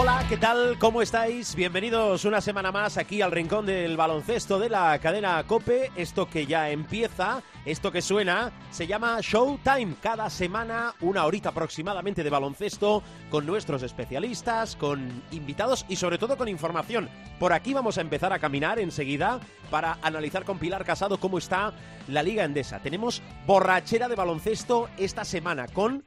Hola, ¿qué tal? ¿Cómo estáis? Bienvenidos una semana más aquí al rincón del baloncesto de la cadena Cope. Esto que ya empieza, esto que suena, se llama Showtime. Cada semana una horita aproximadamente de baloncesto con nuestros especialistas, con invitados y sobre todo con información. Por aquí vamos a empezar a caminar enseguida para analizar con Pilar Casado cómo está la Liga Endesa. Tenemos borrachera de baloncesto esta semana con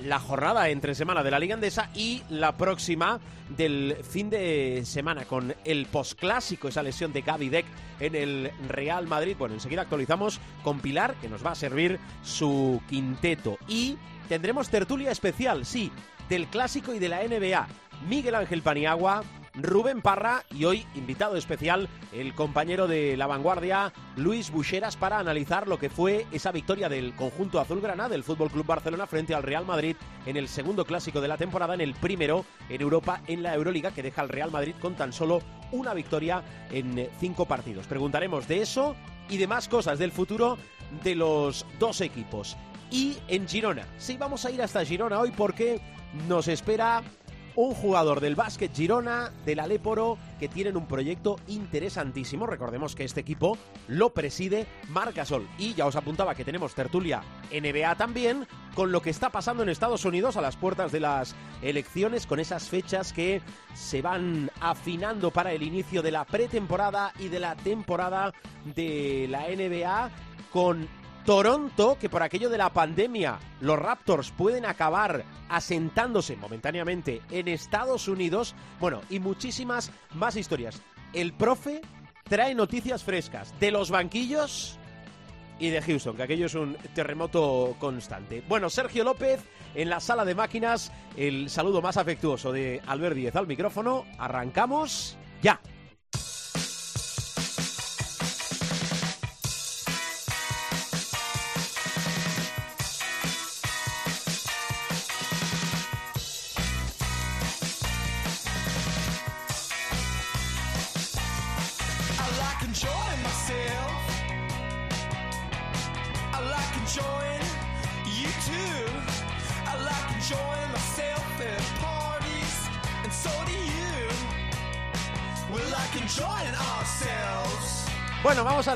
la jornada entre semana de la Liga Andesa y la próxima del fin de semana con el posclásico, esa lesión de Gaby Deck en el Real Madrid. Bueno, enseguida actualizamos con Pilar, que nos va a servir su quinteto. Y tendremos tertulia especial, sí, del clásico y de la NBA. Miguel Ángel Paniagua, Rubén Parra y hoy invitado especial el compañero de la vanguardia Luis Bucheras para analizar lo que fue esa victoria del conjunto azulgrana del Fútbol Club Barcelona frente al Real Madrid en el segundo clásico de la temporada, en el primero en Europa en la Euroliga que deja al Real Madrid con tan solo una victoria en cinco partidos. Preguntaremos de eso y de más cosas del futuro de los dos equipos. Y en Girona, sí, vamos a ir hasta Girona hoy porque nos espera un jugador del básquet Girona, del Aléporo, que tienen un proyecto interesantísimo. Recordemos que este equipo lo preside Marc Sol Y ya os apuntaba que tenemos tertulia NBA también, con lo que está pasando en Estados Unidos a las puertas de las elecciones, con esas fechas que se van afinando para el inicio de la pretemporada y de la temporada de la NBA, con Toronto, que por aquello de la pandemia los Raptors pueden acabar asentándose momentáneamente en Estados Unidos. Bueno, y muchísimas más historias. El profe trae noticias frescas de los banquillos y de Houston, que aquello es un terremoto constante. Bueno, Sergio López en la sala de máquinas, el saludo más afectuoso de Albert Díez al micrófono. Arrancamos ya.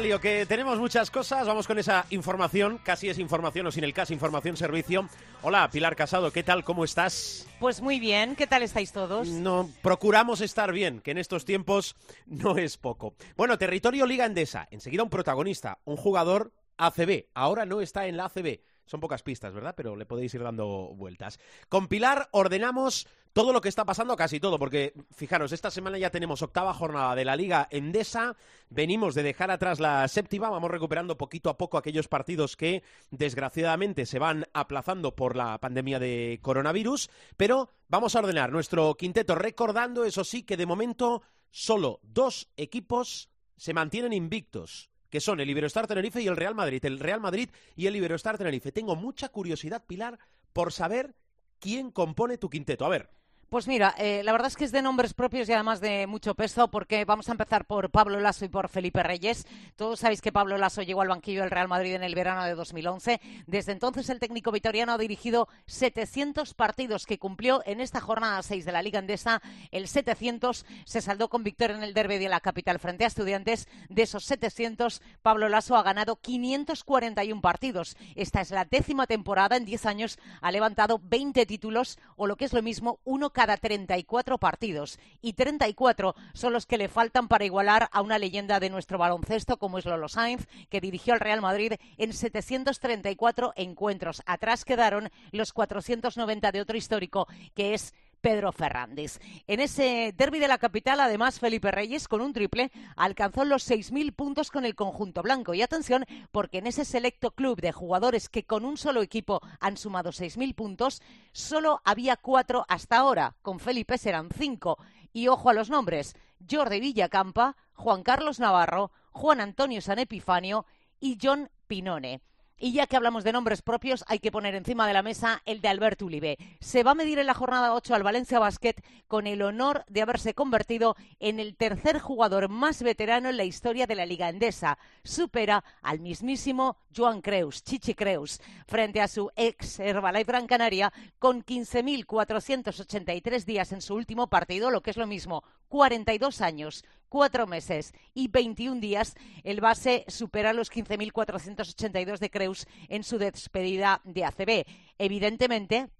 Que tenemos muchas cosas. Vamos con esa información, casi es información o sin el caso, información servicio. Hola, Pilar Casado, ¿qué tal? ¿Cómo estás? Pues muy bien, ¿qué tal estáis todos? No, procuramos estar bien, que en estos tiempos no es poco. Bueno, territorio Liga Endesa. Enseguida un protagonista, un jugador ACB. Ahora no está en la ACB. Son pocas pistas, ¿verdad? Pero le podéis ir dando vueltas. Con Pilar ordenamos todo lo que está pasando, casi todo, porque fijaros, esta semana ya tenemos octava jornada de la Liga Endesa, venimos de dejar atrás la séptima, vamos recuperando poquito a poco aquellos partidos que desgraciadamente se van aplazando por la pandemia de coronavirus, pero vamos a ordenar nuestro quinteto, recordando, eso sí, que de momento solo dos equipos se mantienen invictos que son el Iberostar Tenerife y el Real Madrid. El Real Madrid y el Iberostar Tenerife. Tengo mucha curiosidad, Pilar, por saber quién compone tu quinteto. A ver, pues mira, eh, la verdad es que es de nombres propios y además de mucho peso, porque vamos a empezar por Pablo Lasso y por Felipe Reyes. Todos sabéis que Pablo Lasso llegó al banquillo del Real Madrid en el verano de 2011. Desde entonces, el técnico vitoriano ha dirigido 700 partidos que cumplió en esta jornada 6 de la Liga Endesa. El 700 se saldó con victoria en el derby de la capital frente a Estudiantes. De esos 700, Pablo Lasso ha ganado 541 partidos. Esta es la décima temporada. En 10 años ha levantado 20 títulos, o lo que es lo mismo, uno cada 34 partidos y 34 son los que le faltan para igualar a una leyenda de nuestro baloncesto como es Lolo Sainz, que dirigió al Real Madrid en 734 encuentros. Atrás quedaron los 490 de otro histórico que es Pedro Fernández. En ese derby de la capital, además, Felipe Reyes, con un triple, alcanzó los 6.000 puntos con el conjunto blanco. Y atención, porque en ese selecto club de jugadores que con un solo equipo han sumado 6.000 puntos, solo había cuatro hasta ahora. Con Felipe serán cinco. Y ojo a los nombres: Jordi Villacampa, Juan Carlos Navarro, Juan Antonio San Epifanio y John Pinone. Y ya que hablamos de nombres propios, hay que poner encima de la mesa el de Alberto Ulibe. Se va a medir en la jornada 8 al Valencia Basket con el honor de haberse convertido en el tercer jugador más veterano en la historia de la Liga Endesa. Supera al mismísimo Joan Creus, Chichi Creus, frente a su ex Herbalife Gran Canaria con 15.483 días en su último partido, lo que es lo mismo, 42 años, 4 meses y 21 días, el base supera los 15.482 de Creus en su despedida de ACB. Evidentemente,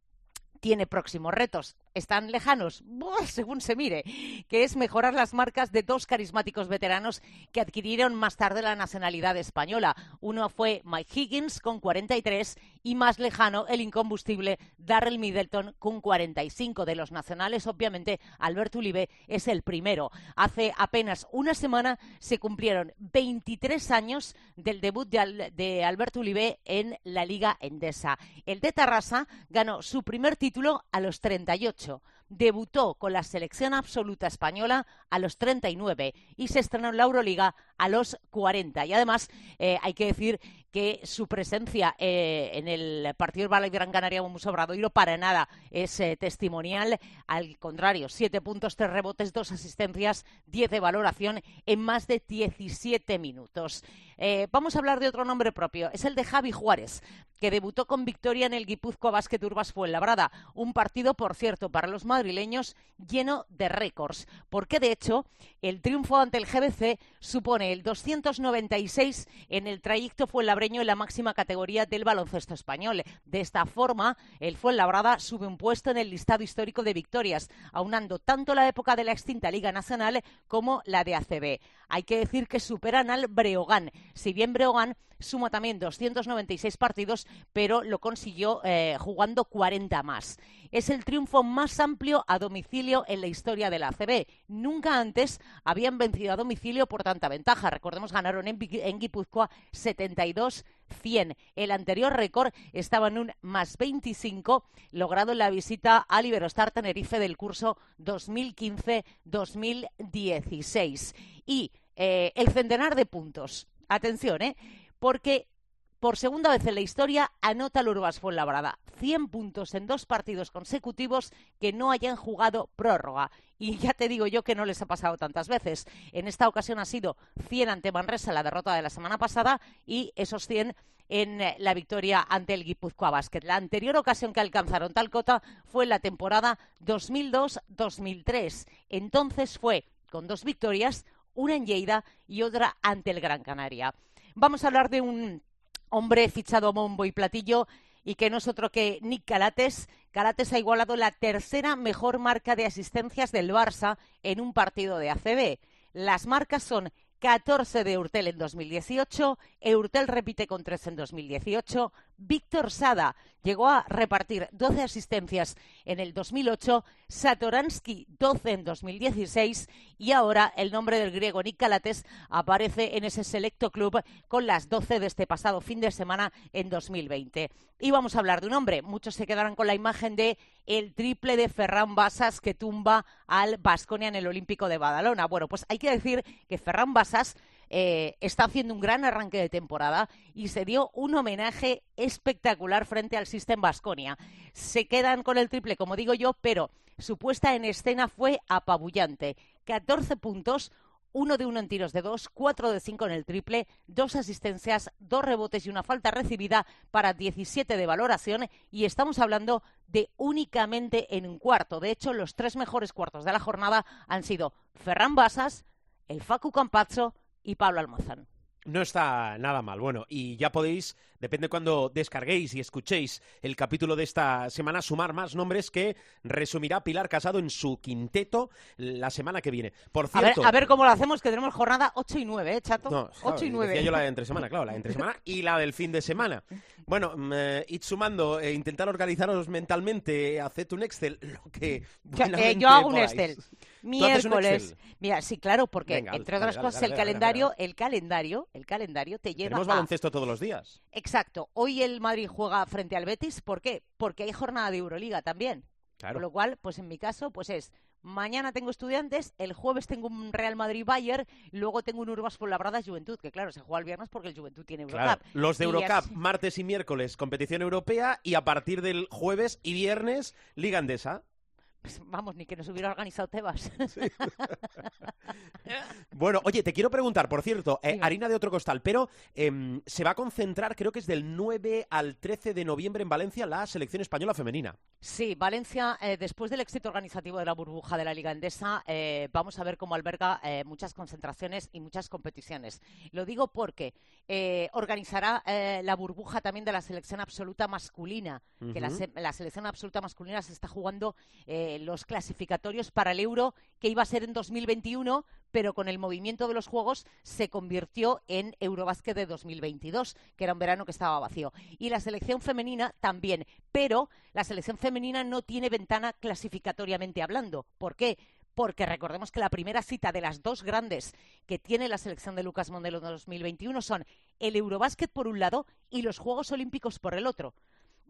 tiene próximos retos están lejanos, según se mire, que es mejorar las marcas de dos carismáticos veteranos que adquirieron más tarde la nacionalidad española. Uno fue Mike Higgins con 43 y más lejano el incombustible Darrell Middleton con 45 de los nacionales. Obviamente, Alberto Ulibe es el primero. Hace apenas una semana se cumplieron 23 años del debut de, de Alberto Ulibe en la Liga Endesa. El de Tarrasa ganó su primer título a los 38 mucho. Debutó con la selección absoluta española a los 39 y se estrenó en la Euroliga a los 40. Y además eh, hay que decir que su presencia eh, en el partido del Gran Canaria Muso Obradoiro para nada es eh, testimonial. Al contrario, siete puntos, tres rebotes, dos asistencias, diez de valoración en más de 17 minutos. vamos a hablar de otro nombre propio, es el de Javi Juárez, que debutó con victoria en el Guipúzcoa Basket Urbas Fuenlabrada. Un partido, por cierto, para los madrileños lleno de récords, porque de hecho el triunfo ante el GBC supone el 296 en el trayecto fuenlabreño en la máxima categoría del baloncesto español. De esta forma, el Fuenlabrada sube un puesto en el listado histórico de victorias, aunando tanto la época de la extinta Liga Nacional como la de ACB. Hay que decir que superan al Breogán, si bien Breogán suma también 296 partidos, pero lo consiguió eh, jugando 40 más. Es el triunfo más amplio a domicilio en la historia de la ACB. Nunca antes habían vencido a domicilio por tanta ventaja. Recordemos, ganaron en, Guipúzcoa 72-100. El anterior récord estaba en un más 25, logrado en la visita al Iberostar Tenerife del curso 2015-2016. Y eh, el centenar de puntos. Atención, ¿eh? Porque por segunda vez en la historia anota el Urbas Fuenlabrada. 100 puntos en dos partidos consecutivos que no hayan jugado prórroga. Y ya te digo yo que no les ha pasado tantas veces. En esta ocasión ha sido 100 ante Manresa, la derrota de la semana pasada, y esos 100 en eh, la victoria ante el Guipúzcoa Basket. La anterior ocasión que alcanzaron tal cota fue en la temporada 2002-2003. Entonces fue con dos victorias, una en Lleida y otra ante el Gran Canaria. Vamos a hablar de un hombre fichado a bombo y platillo y que no es otro que Nick Calates. Calates ha igualado la tercera mejor marca de asistencias del Barça en un partido de ACB. Las marcas son 14 de Urtel en 2018, Eurtel repite con 13 en 2018, Víctor Sada llegó a repartir 12 asistencias en el 2008, Satoransky 12 en 2016 y ahora el nombre del griego Nick aparece en ese selecto club con las 12 de este pasado fin de semana en 2020. Y vamos a hablar de un hombre, muchos se quedarán con la imagen de el triple de Ferran Basas que tumba al Basconia en el Olímpico de Badalona. Bueno, pues hay que decir que Ferran Basas eh, está haciendo un gran arranque de temporada y se dio un homenaje espectacular frente al System Basconia. Se quedan con el triple, como digo yo, pero su puesta en escena fue apabullante. 14 puntos, uno de uno en tiros de dos, cuatro de cinco en el triple, dos asistencias, dos rebotes y una falta recibida para 17 de valoración y estamos hablando de únicamente en un cuarto. De hecho, los tres mejores cuartos de la jornada han sido Ferran Basas, el Facu Campazzo y Pablo Almazán. No está nada mal. Bueno, y ya podéis, depende cuando descarguéis y escuchéis el capítulo de esta semana, sumar más nombres que resumirá Pilar Casado en su quinteto la semana que viene. Por cierto. A ver, cómo lo hacemos, que tenemos jornada 8 y 9, ¿eh, chato? No, 8 y 9. Decía yo la de entre semana, claro, la de entre semana y la del fin de semana. Bueno, eh, id sumando, eh, intentar organizaros mentalmente, haced un Excel, lo que. Eh, yo hago un Excel. Miércoles. Mira, sí, claro, porque entre otras cosas el calendario, el calendario, el calendario te lleva Tenemos baloncesto todos los días. Exacto. Hoy el Madrid juega frente al Betis, ¿por qué? Porque hay jornada de Euroliga también. Claro. Con lo cual, pues en mi caso, pues es Mañana tengo estudiantes, el jueves tengo un Real Madrid-Bayern, luego tengo un Urbas Labrada Juventud, que claro, se juega el viernes porque el Juventud tiene Eurocup. los de Y Eurocup, así- martes y miércoles, competición europea y a partir del jueves y viernes, Liga Endesa. Vamos, ni que nos hubiera organizado Tebas. Bueno, oye, te quiero preguntar, por cierto, eh, harina de otro costal, pero em, se va a concentrar, creo que es del 9 al 13 de noviembre en Valencia, la selección española femenina. Sí, Valencia, eh, después del éxito organizativo de la burbuja de la Liga Endesa, eh, vamos a ver cómo alberga muchas concentraciones y muchas competiciones. Lo digo porque organizará la burbuja también de la selección absoluta masculina, que la, se- la selección absoluta masculina se está jugando eh, los clasificatorios para el Euro, que iba a ser en 2021, pero con el movimiento de los Juegos se convirtió en Eurobásquet de 2022, que era un verano que estaba vacío. Y la selección femenina también, pero la selección femenina no tiene ventana clasificatoriamente hablando. ¿Por qué? Porque recordemos que la primera cita de las dos grandes que tiene la selección de Lucas Mondelo en 2021 son el Eurobásquet por un lado y los Juegos Olímpicos por el otro.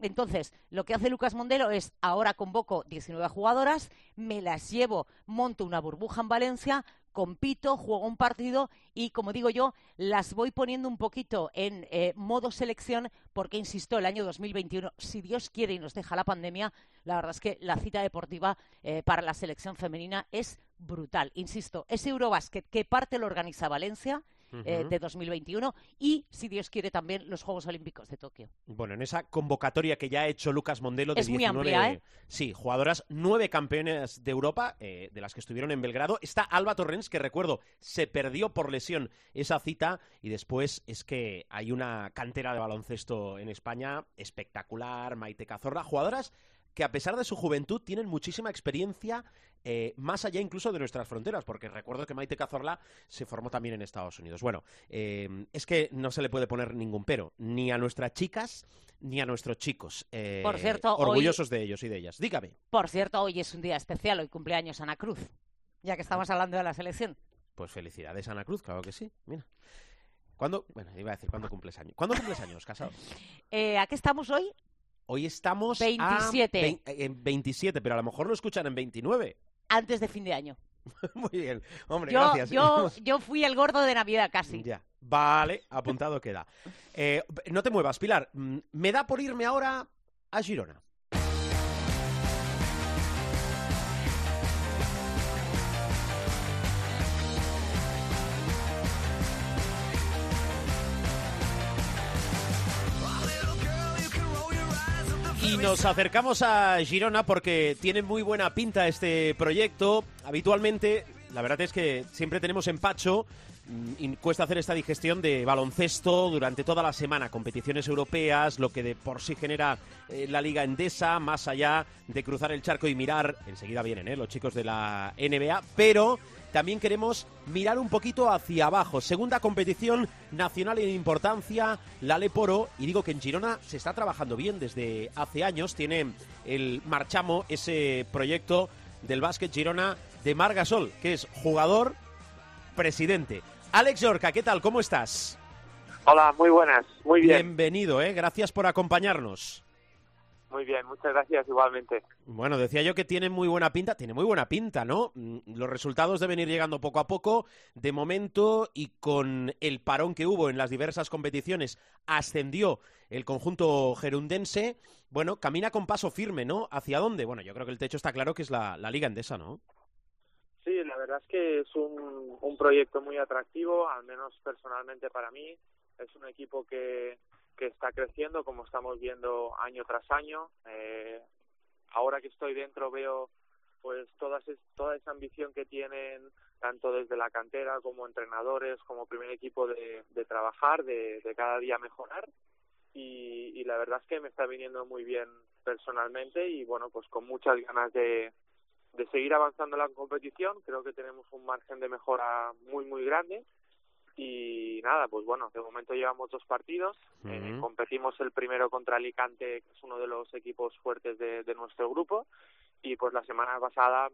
Entonces, lo que hace Lucas Mondelo es, ahora convoco 19 jugadoras, me las llevo, monto una burbuja en Valencia, compito, juego un partido y, como digo yo, las voy poniendo un poquito en eh, modo selección porque, insisto, el año 2021, si Dios quiere y nos deja la pandemia, la verdad es que la cita deportiva eh, para la selección femenina es brutal. Insisto, ese Eurobásquet que parte lo organiza Valencia eh, de 2021 y, si Dios quiere, también los Juegos Olímpicos de Tokio. Bueno, en esa convocatoria que ya ha hecho Lucas Mondelo de Es muy 19, amplia, ¿eh? sí, jugadoras, nueve campeones de Europa, eh, de las que estuvieron en Belgrado. Está Alba Torrens, que recuerdo, se perdió por lesión esa cita, y después es que hay una cantera de baloncesto en España espectacular, Maite Cazorla, jugadoras que a pesar de su juventud tienen muchísima experiencia eh, más allá incluso de nuestras fronteras, porque recuerdo que Maite Cazorla se formó también en Estados Unidos. Bueno, eh, es que no se le puede poner ningún pero, ni a nuestras chicas ni a nuestros chicos. eh, Por cierto, hoy- orgullosos de ellos y de ellas. Dígame. Por cierto, hoy es un día especial, hoy cumpleaños Ana Cruz, ya que estamos hablando de la selección. Pues felicidades, Ana Cruz, claro que sí. Mira. ¿Cuándo? Bueno, iba a decir, ¿cuándo cumples años? ¿Cuándo cumples años, casado? Eh, ¿A qué estamos hoy? Hoy estamos 27. a vein- en 27, pero a lo mejor lo escuchan en 29. Antes de fin de año. Muy bien. Hombre, Yo, gracias. yo, yo fui el gordo de Navidad casi. Ya. Vale, apuntado queda. Eh, no te muevas, Pilar. Mm, Me da por irme ahora a Girona. Y nos acercamos a Girona porque tiene muy buena pinta este proyecto. Habitualmente, la verdad es que siempre tenemos empacho mm, y cuesta hacer esta digestión de baloncesto durante toda la semana, competiciones europeas, lo que de por sí genera eh, la Liga Endesa, más allá de cruzar el charco y mirar, enseguida vienen eh, los chicos de la NBA, pero también queremos mirar un poquito hacia abajo. Segunda competición nacional en importancia, la Leporo, y digo que en Girona se está trabajando bien desde hace años. Tiene el Marchamo, ese proyecto del básquet Girona de Margasol, que es jugador, presidente. Alex Yorca, ¿qué tal? ¿Cómo estás? Hola, muy buenas, muy bien, Bienvenido, ¿eh? Gracias por acompañarnos. Muy bien, muchas gracias igualmente. Bueno, decía yo que tiene muy buena pinta, tiene muy buena pinta, ¿no? Mm, Los resultados deben ir llegando poco a poco. De momento, y con el parón que hubo en las diversas competiciones, ascendió el conjunto gerundense. Bueno, camina con paso firme, ¿no? ¿Hacia dónde? Bueno, yo creo que el techo está claro que es la, la Liga Endesa, ¿no? Sí, la verdad es que es un, un proyecto muy atractivo, al menos personalmente para mí. Es un equipo que, que está creciendo, como estamos viendo año tras año. Eh, ahora que estoy dentro veo pues toda, ese- toda esa ambición que tienen tanto desde la cantera como entrenadores, como primer equipo de, de trabajar, de, cada día mejorar. Y, y la verdad es que me está viniendo muy bien personalmente y bueno, pues con muchas ganas de, de seguir avanzando la competición. Creo que tenemos un margen de mejora muy, muy grande. Y nada, pues bueno, de momento llevamos dos partidos. Eh, competimos el primero contra Alicante, que es uno de los equipos fuertes de, de nuestro grupo. Y pues la semana pasada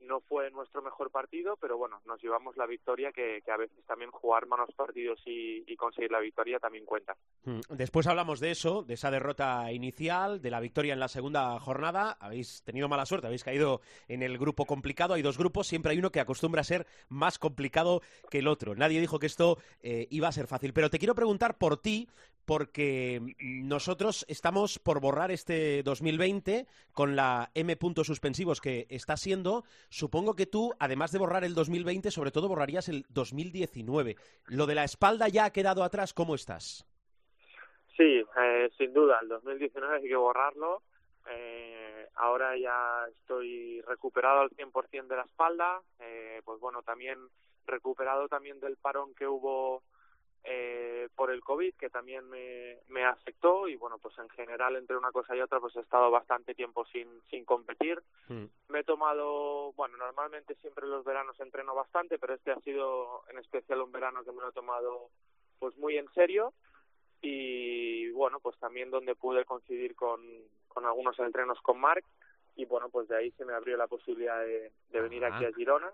no fue nuestro mejor partido, pero bueno, nos llevamos la victoria, que, a veces también jugar malos partidos y, conseguir la victoria también cuenta. Mm, después hablamos de eso, de esa derrota inicial, de la victoria en la segunda jornada. Habéis tenido mala suerte, habéis caído en el grupo complicado. Hay dos grupos, siempre hay uno que acostumbra a ser más complicado que el otro. Nadie dijo que esto eh, iba a ser fácil. Pero te quiero preguntar por ti, porque nosotros estamos por borrar este 2020 con la M puntos suspensivos que está siendo. Supongo que tú, además de borrar el 2020, sobre todo borrarías el 2019. Lo de la espalda ya ha quedado atrás, ¿cómo estás? Sí, eh, sin duda, el 2019 hay que borrarlo. Eh, ahora ya estoy recuperado al 100% de la espalda. Eh, pues bueno, también recuperado también del parón que hubo eh, por el COVID, que también me, me afectó. Y bueno, pues en general entre una cosa y otra pues he estado bastante tiempo sin, sin competir. Mm. Me he tomado, bueno, normalmente siempre los veranos entreno bastante, pero este ha sido en especial un verano que me lo he tomado pues muy en serio. Y bueno, pues también donde pude coincidir con, con algunos entrenos con Marc. Y bueno, pues de ahí se me abrió la posibilidad de, de venir aquí a Girona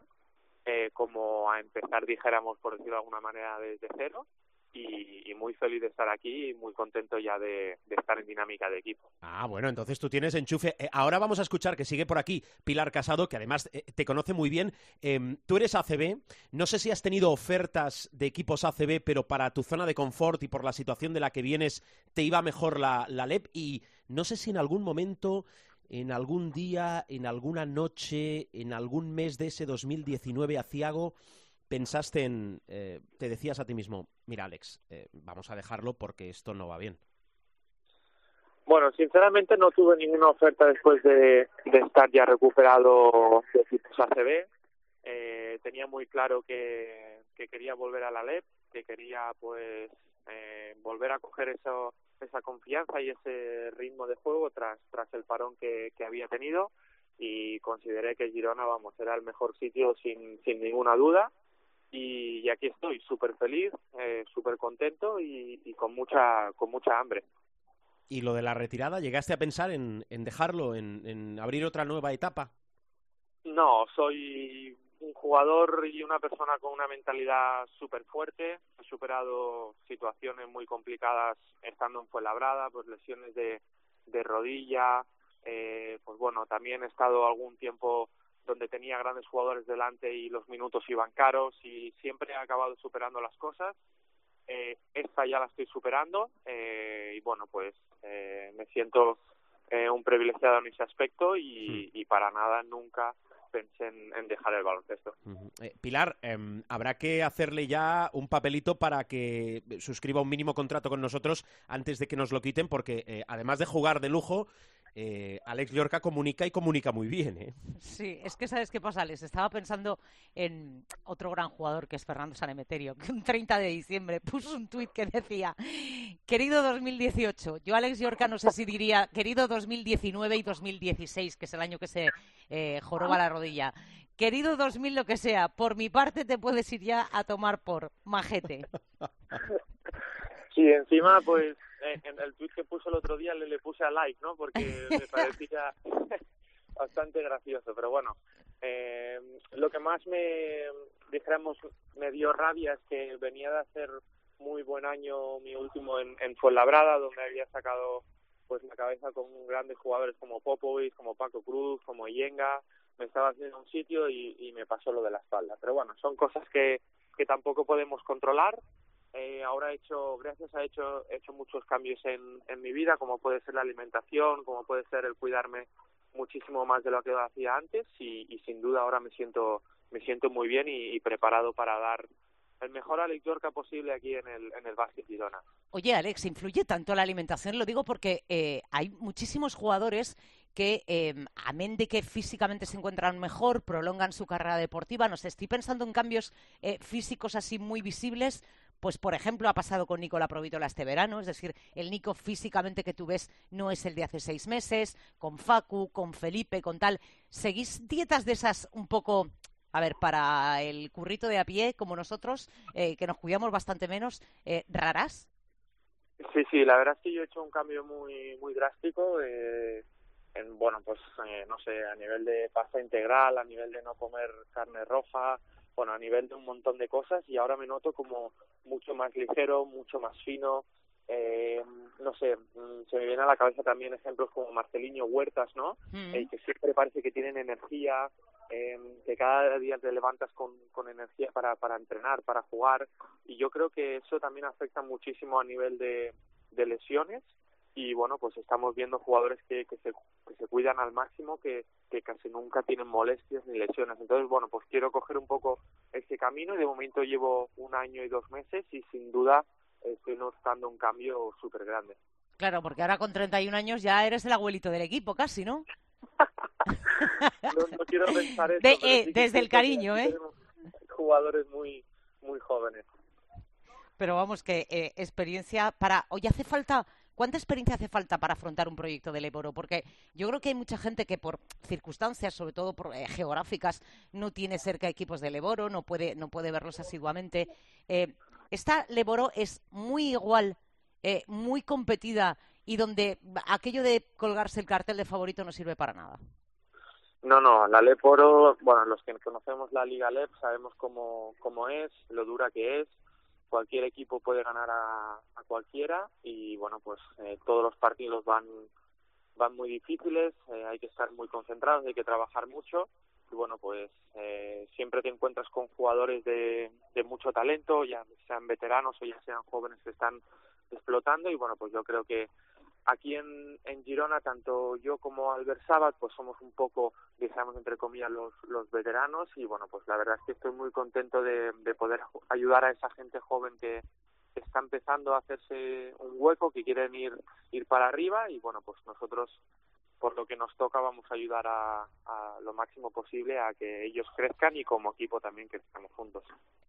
eh, como a empezar, dijéramos, por decirlo de alguna manera, desde cero. Y, muy feliz de estar aquí y muy contento ya de, estar en dinámica de equipo. Ah, bueno, entonces tú tienes enchufe. Eh, ahora vamos a escuchar que sigue por aquí Pilar Casado, que además eh, te conoce muy bien. Em, tú eres ACB, no sé si has tenido ofertas de equipos ACB, pero para tu zona de confort y por la situación de la que vienes, te iba mejor la, la LEP y no sé si en algún momento en algún día, en alguna noche, en algún mes de ese 2019 aciago, pensaste en, eh, te decías a ti mismo, mira Alex, eh, vamos a dejarlo porque esto no va bien? Bueno, sinceramente no tuve ninguna oferta después de, estar ya recuperado de equipos ACB. Eh, tenía muy claro que, que, quería volver a la LEP, que quería pues volver a coger eso, esa confianza y ese ritmo de juego tras, tras el parón que, que había tenido y consideré que Girona, vamos, era el mejor sitio sin, sin ninguna duda y, aquí estoy, súper feliz, eh, súper contento y, y, con mucha con mucha hambre. ¿Y lo de la retirada, llegaste a pensar en, en dejarlo, en, en abrir otra nueva etapa? No, soy un jugador y una persona con una mentalidad súper fuerte. He superado situaciones muy complicadas estando en Fuenlabrada, pues lesiones de, de rodilla. Eh, pues bueno, también he estado algún tiempo donde tenía grandes jugadores delante y los minutos iban caros y siempre he acabado superando las cosas. Eh, esta ya la estoy superando eh, y bueno, pues eh, me siento eh, un privilegiado en ese aspecto y, y para nada nunca pensé en, dejar el baloncesto. Eh, Pilar, em, habrá que hacerle ya un papelito para que suscriba un mínimo contrato con nosotros antes de que nos lo quiten, porque eh, además de jugar de lujo, eh, Alex Llorca comunica y comunica muy bien. ¿eh? Sí, es que sabes qué pasa, Alex. Estaba pensando en otro gran jugador que es Fernando Sanemeterio, que un 30 de diciembre puso un tuit que decía: Querido 2018, yo Alex Llorca no sé si diría querido 2019 y 2016, que es el año que se eh, joroba la rodilla. Querido 2000, lo que sea, por mi parte te puedes ir ya a tomar por majete. Sí, encima, pues en el tweet que puso el otro día le, le puse a like, ¿no? Porque me parecía bastante gracioso, pero bueno. Eh, lo que más me, dijéramos, me dio rabia es que venía de hacer muy buen año mi último en, en Fuenlabrada, donde había sacado pues la cabeza con grandes jugadores como Popovic, como Paco Cruz, como Yenga, me estaba haciendo un sitio y, y me pasó lo de la espalda. Pero bueno, son cosas que, que tampoco podemos controlar eh, ahora he hecho, gracias a hecho, he hecho muchos cambios en, mi vida, como puede ser la alimentación, como puede ser el cuidarme muchísimo más de lo que hacía antes y, sin duda ahora me siento, me siento muy bien y, preparado para dar el mejor Yorca posible aquí en el, en el básquet Girona. Oye, Alex, ¿influye tanto la alimentación? Lo digo porque eh, hay muchísimos jugadores que, eh, amén de que físicamente se encuentran mejor, prolongan su carrera deportiva. No sé, estoy pensando en cambios eh, físicos así muy visibles, pues por ejemplo ha pasado con Nicola Provítola este verano, es decir, el Nico físicamente que tú ves no es el de hace seis meses, con Facu, con Felipe, con tal. ¿Seguís dietas de esas un poco, a ver, para el currito de a pie como nosotros, eh, que nos cuidamos bastante menos, eh, raras? Sí, sí, la verdad es que yo he hecho un cambio muy, muy drástico. Eh, en bueno, pues eh, no sé, a nivel de pasta integral, a nivel de no comer carne roja, bueno, a nivel de un montón de cosas y ahora me noto como mucho más ligero, mucho más fino. Eh, no sé, mm, se me viene a la cabeza también ejemplos como Marceliño Huertas, ¿no? Mm. Eh, que siempre parece que tienen energía, eh, que cada día te levantas con, con energía para, para entrenar, para jugar. Y yo creo que eso también afecta muchísimo a nivel de, de lesiones y bueno, pues estamos viendo jugadores que, que, se, que se cuidan al máximo, que, que casi nunca tienen molestias ni lesiones. Entonces, bueno, pues quiero coger un poco este camino y de momento llevo un año y dos meses y sin duda estoy notando un cambio súper grande. Claro, porque ahora con 31 años ya eres el abuelito del equipo, casi, ¿no? no, no quiero pensar eso. De- eh, sí desde el cariño, ¿eh? Jugadores muy, muy jóvenes. Pero vamos, que eh, experiencia para... Oye, hace falta... ¿Cuánta experiencia hace falta para afrontar un proyecto del Eboro? Porque yo creo que hay mucha gente que por circunstancias, sobre todo por, eh, geográficas, no tiene cerca equipos del Eboro, no puede, no puede verlos asiduamente. Eh, esta Leboro es muy igual, eh, muy competida y donde aquello de colgarse el cartel de favorito no sirve para nada. No, no, la LEP Oro, bueno, los que conocemos la Liga LEP sabemos cómo, cómo es, lo dura que es, cualquier equipo puede ganar a, cualquiera y bueno, pues eh, todos los partidos van, van muy difíciles, eh, hay que estar muy concentrados, hay que trabajar mucho y bueno, pues eh, siempre te encuentras con jugadores de, de mucho talento, ya sean veteranos o ya sean jóvenes que están explotando y bueno, pues yo creo que aquí en, en Girona, tanto yo como Albert Sabat, pues somos un poco, digamos, entre comillas, los, los veteranos y bueno, pues la verdad es que estoy muy contento de, de poder ayudar a esa gente joven que está empezando a hacerse un hueco, que quieren ir, ir para arriba y bueno, pues nosotros por lo que nos toca vamos a ayudar a, a lo máximo posible a que ellos crezcan y como equipo también crezcamos juntos.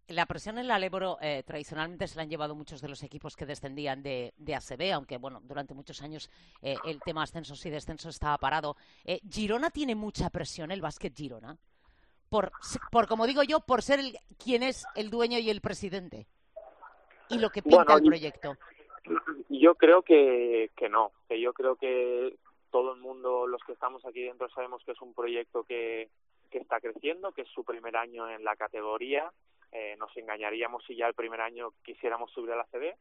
La presión en la Leboro eh, tradicionalmente se la han llevado muchos de los equipos que descendían de, de ACB, aunque bueno, durante muchos años eh, el tema ascensos y descensos estaba parado. Eh, ¿Girona tiene mucha presión, el básquet Girona? Por, por como digo yo, por ser el, quien es el dueño y el presidente. Y lo que pinta Bueno, el proyecto. Yo creo que, que no, que yo creo que todo el mundo, los que estamos aquí dentro, sabemos que es un proyecto que, que está creciendo, que es su primer año en la categoría. Eh, nos engañaríamos si ya el primer año quisiéramos subir a la CB,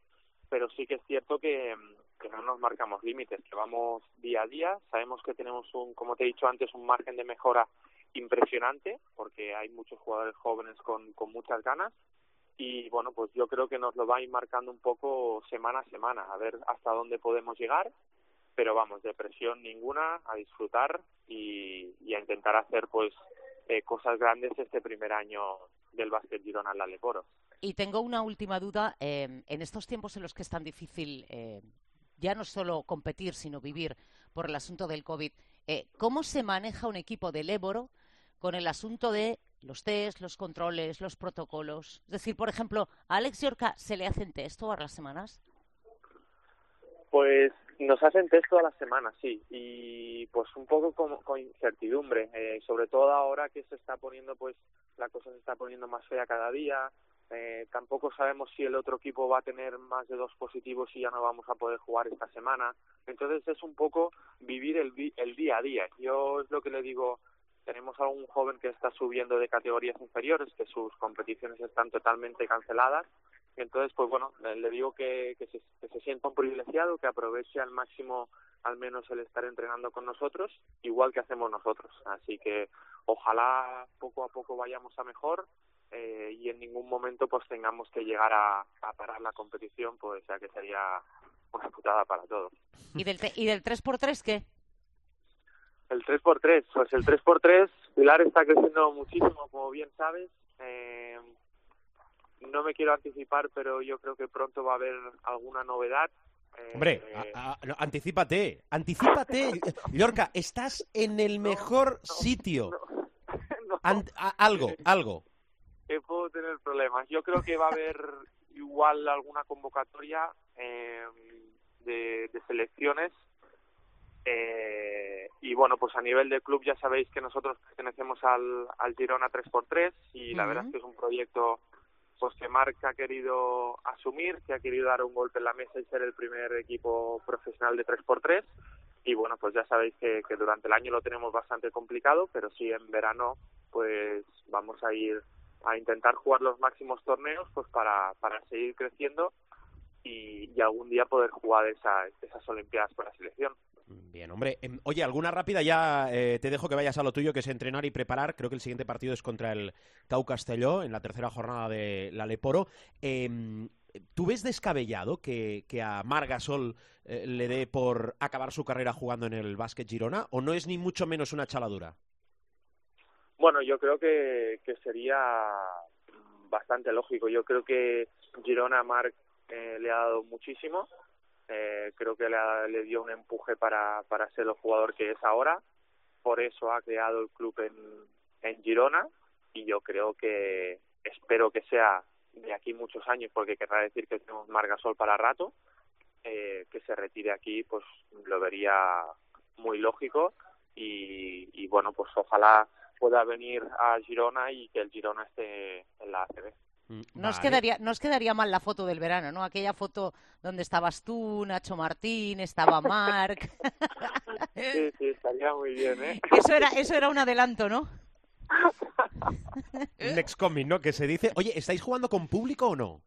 pero sí que es cierto que, que no nos marcamos límites, que vamos día a día. Sabemos que tenemos, un, como te he dicho antes, un margen de mejora impresionante, porque hay muchos jugadores jóvenes con, con muchas ganas y bueno, pues yo creo que nos lo va a ir marcando un poco semana a semana, a ver hasta dónde podemos llegar, pero vamos, de presión ninguna, a disfrutar y, y a intentar hacer pues eh, cosas grandes este primer año del básquet Girona en la Leporo. Y tengo una última duda. eh, en estos tiempos en los que es tan difícil eh, ya no solo competir, sino vivir por el asunto del COVID, eh, ¿cómo se maneja un equipo del Éboro con el asunto de los test, los controles, los protocolos? Es decir, por ejemplo, ¿a Alex Yorca se le hacen test todas las semanas? Pues nos hacen test todas las semanas, sí, y pues un poco con, con incertidumbre, eh, sobre todo ahora que se está poniendo, pues la cosa se está poniendo más fea cada día, eh, tampoco sabemos si el otro equipo va a tener más de dos positivos y ya no vamos a poder jugar esta semana, entonces es un poco vivir el, el día a día. Yo es lo que le digo, tenemos a un joven que está subiendo de categorías inferiores, que sus competiciones están totalmente canceladas, entonces, pues bueno, le digo que, que, se, que se sienta un privilegiado, que aproveche al máximo al menos el estar entrenando con nosotros, igual que hacemos nosotros. Así que ojalá poco a poco vayamos a mejor eh, y en ningún momento pues tengamos que llegar a, a parar la competición, pues ya que sería una putada para todos. ¿Y del, te- y del 3x3 qué? El 3x3, pues el 3x3, Pilar está creciendo muchísimo, como bien sabes. Eh, no me quiero anticipar, pero yo creo que pronto va a haber alguna novedad. Eh, Hombre, a- a- no, anticípate, anticípate. Lorca, estás en el mejor sitio. no, a- algo, algo. que puedo tener problemas. Yo creo que va a haber igual alguna convocatoria eh, de, de selecciones. Eh, y bueno, pues a nivel de club ya sabéis que nosotros pertenecemos al, al Girona 3x3 y la verdad es que es un proyecto pues que Marc ha querido asumir, que ha querido dar un golpe en la mesa y ser el primer equipo profesional de 3x3 y bueno, pues ya sabéis que, que durante el año lo tenemos bastante complicado, pero sí en verano pues vamos a ir a intentar jugar los máximos torneos pues para, para seguir creciendo y, y algún día poder jugar esa, esas Olimpiadas con la selección. Bien, hombre. Em, oye, alguna rápida ya eh, te dejo que vayas a lo tuyo, que es entrenar y preparar. Creo que el siguiente partido es contra el Cau Castelló en la tercera jornada de la Leporo. Eh, ¿Tú ves descabellado que, que a Margasol eh, le dé por acabar su carrera jugando en el básquet Girona? ¿O no es ni mucho menos una chaladura? Bueno, yo creo que, que sería bastante lógico. Yo creo que Girona a Marc eh, le ha dado muchísimo. Eh, creo que le, dio un empuje para, para ser el jugador que es ahora. Por eso ha creado el club en, en Girona y yo creo que espero que sea de aquí muchos años porque querrá decir que tenemos Margasol para rato. Eh, que se retire aquí, pues lo vería muy lógico y, y bueno, pues ojalá pueda venir a Girona y que el Girona esté en la ACB. Mm, No os, vale. quedaría, no os quedaría mal la foto del verano, ¿no? Aquella foto donde estabas tú, Nacho Martín, estaba Marc. Sí, sí, estaría muy bien, ¿eh? Eso era, eso era un adelanto, ¿no? Next coming, ¿no? Que se dice. Oye, ¿estáis jugando con público o no?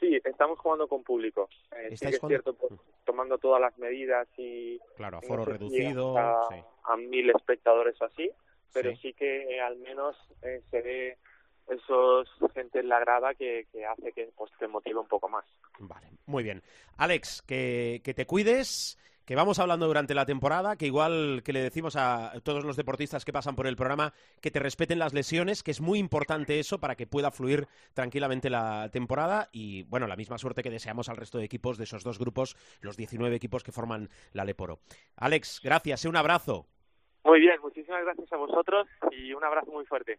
Sí, estamos jugando con público. Eh, sí ¿Estáis que es cierto, pues, tomando todas las medidas y Claro, no aforo sé si reducido. a, sí. a mil espectadores o así, pero Sí. sí, que eh, al menos eh, se ve esos gente en la grada que, que hace que pues te motive un poco más. Vale, muy bien. Alex, que, que te cuides, que vamos hablando durante la temporada, que igual que le decimos a todos los deportistas que pasan por el programa, que te respeten las lesiones, que es muy importante eso para que pueda fluir tranquilamente la temporada y, bueno, la misma suerte que deseamos al resto de equipos de esos dos grupos, los 19 equipos que forman la Leporo. Alex, gracias, un abrazo. Muy bien, muchísimas gracias a vosotros y un abrazo muy fuerte.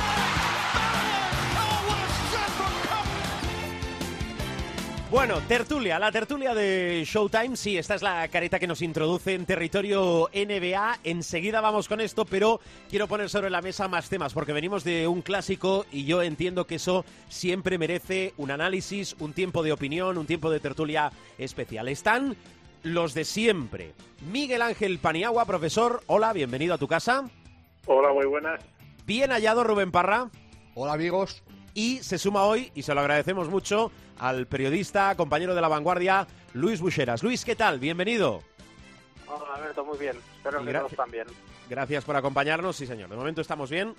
Bueno, tertulia, la tertulia de Showtime, sí, esta es la careta que nos introduce en territorio NBA. Enseguida vamos con esto, pero quiero poner sobre la mesa más temas, porque venimos de un clásico y yo entiendo que eso siempre merece un análisis, un tiempo de opinión, un tiempo de tertulia especial. Están los de siempre. Miguel Ángel Paniagua, profesor, hola, bienvenido a tu casa. Hola, muy buenas. Bien hallado, Rubén Parra. Hola amigos. Y se suma hoy, y se lo agradecemos mucho, al periodista, compañero de la vanguardia, Luis Buxeras. Luis, ¿qué tal? Bienvenido. Hola Alberto, muy bien. Espero que todos bien. Gracias por acompañarnos. Sí, señor. De momento estamos bien.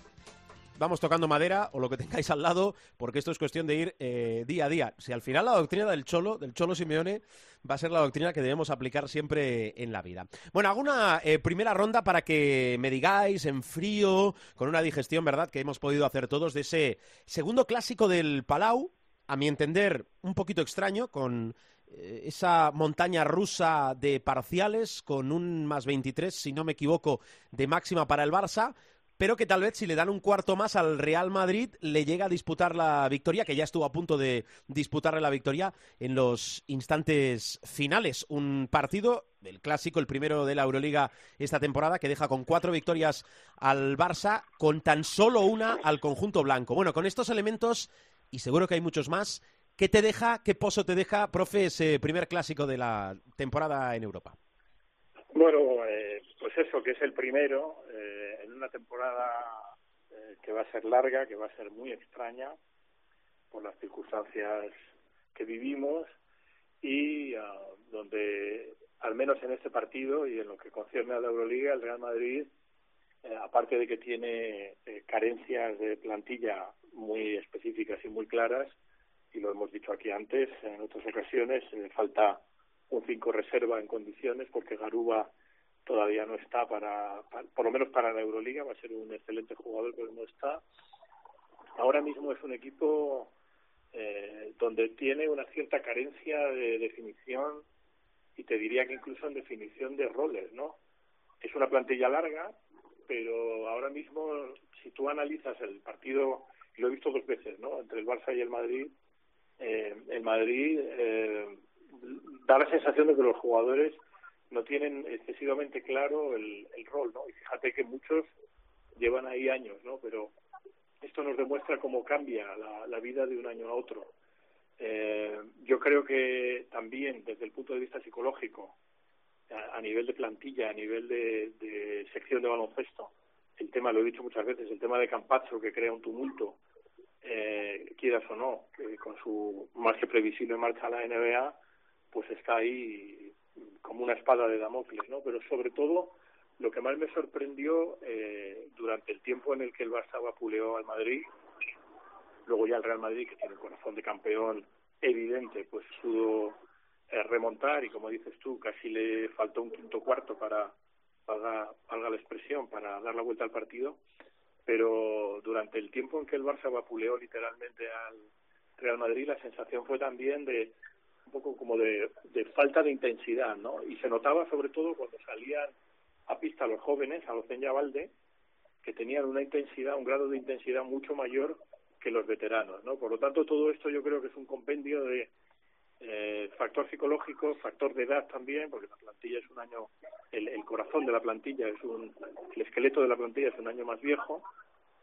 Vamos tocando madera o lo que tengáis al lado, porque esto es cuestión de ir eh, día a día. Si al final la doctrina del Cholo, del Cholo Simeone, va a ser la doctrina que debemos aplicar siempre en la vida. Bueno, hago una eh, primera ronda para que me digáis en frío, con una digestión, ¿verdad?, que hemos podido hacer todos de ese segundo clásico del Palau, a mi entender, un poquito extraño, con eh, esa montaña rusa de parciales, con un más 23, si no me equivoco, de máxima para el Barça, pero que tal vez si le dan un cuarto más al Real Madrid le llega a disputar la victoria, que ya estuvo a punto de disputarle la victoria en los instantes finales. Un partido, el clásico, el primero de la Euroliga esta temporada, que deja con cuatro victorias al Barça, con tan solo una al conjunto blanco. Bueno, con estos elementos, y seguro que hay muchos más, ¿qué te deja, qué pozo te deja, profe, ese primer clásico de la temporada en Europa? Bueno, eh, pues eso, que es el primero eh, en una temporada eh, que va a ser larga, que va a ser muy extraña por las circunstancias que vivimos y ah, donde, al menos en este partido y en lo que concierne a la Euroliga, el Real Madrid, eh, aparte de que tiene eh, carencias de plantilla muy específicas y muy claras, y lo hemos dicho aquí antes, en otras ocasiones, eh, falta un 5 reserva en condiciones porque Garuba todavía no está para, para- por lo menos para la Euroliga, va a ser un excelente jugador pero no está. Ahora mismo es un equipo eh, donde tiene una cierta carencia de definición y te diría que incluso en definición de roles, ¿no? Es una plantilla larga, pero ahora mismo, si tú analizas el partido, y lo he visto dos veces, ¿no? Entre el Barça y el Madrid, eh, el Madrid eh, da la sensación de que los jugadores no tienen excesivamente claro el, el rol, ¿no? Y fíjate que muchos llevan ahí años, ¿no? Pero esto nos demuestra cómo cambia la, la vida de un año a otro. Eh, yo creo que también desde el punto de vista psicológico, a, nivel de plantilla, a nivel de, sección de baloncesto, el tema, lo he dicho muchas veces, el tema de Campazzo que crea un tumulto, eh, quieras o no, con su más que previsible marcha a la NBA, pues está ahí como una espada de Damocles, ¿no? Pero sobre todo, lo que más me sorprendió eh, durante el tiempo en el que el Barça vapuleó al Madrid, luego ya el Real Madrid, que tiene el corazón de campeón evidente, pues pudo eh, remontar y como dices tú, casi le faltó un quinto cuarto para, valga, valga la expresión, para dar la vuelta al partido, pero durante el tiempo en que el Barça vapuleó literalmente al Real Madrid, la sensación fue también de un poco como de, de falta de intensidad, ¿no? Y se notaba sobre todo cuando salían a pista los jóvenes, a los Valde, que tenían una intensidad, un grado de intensidad mucho mayor que los veteranos, ¿no? Por lo tanto, todo esto yo creo que es un compendio de eh, factor psicológico, factor de edad también, porque la plantilla es un año, el, el corazón de la plantilla es un, el esqueleto de la plantilla es un año más viejo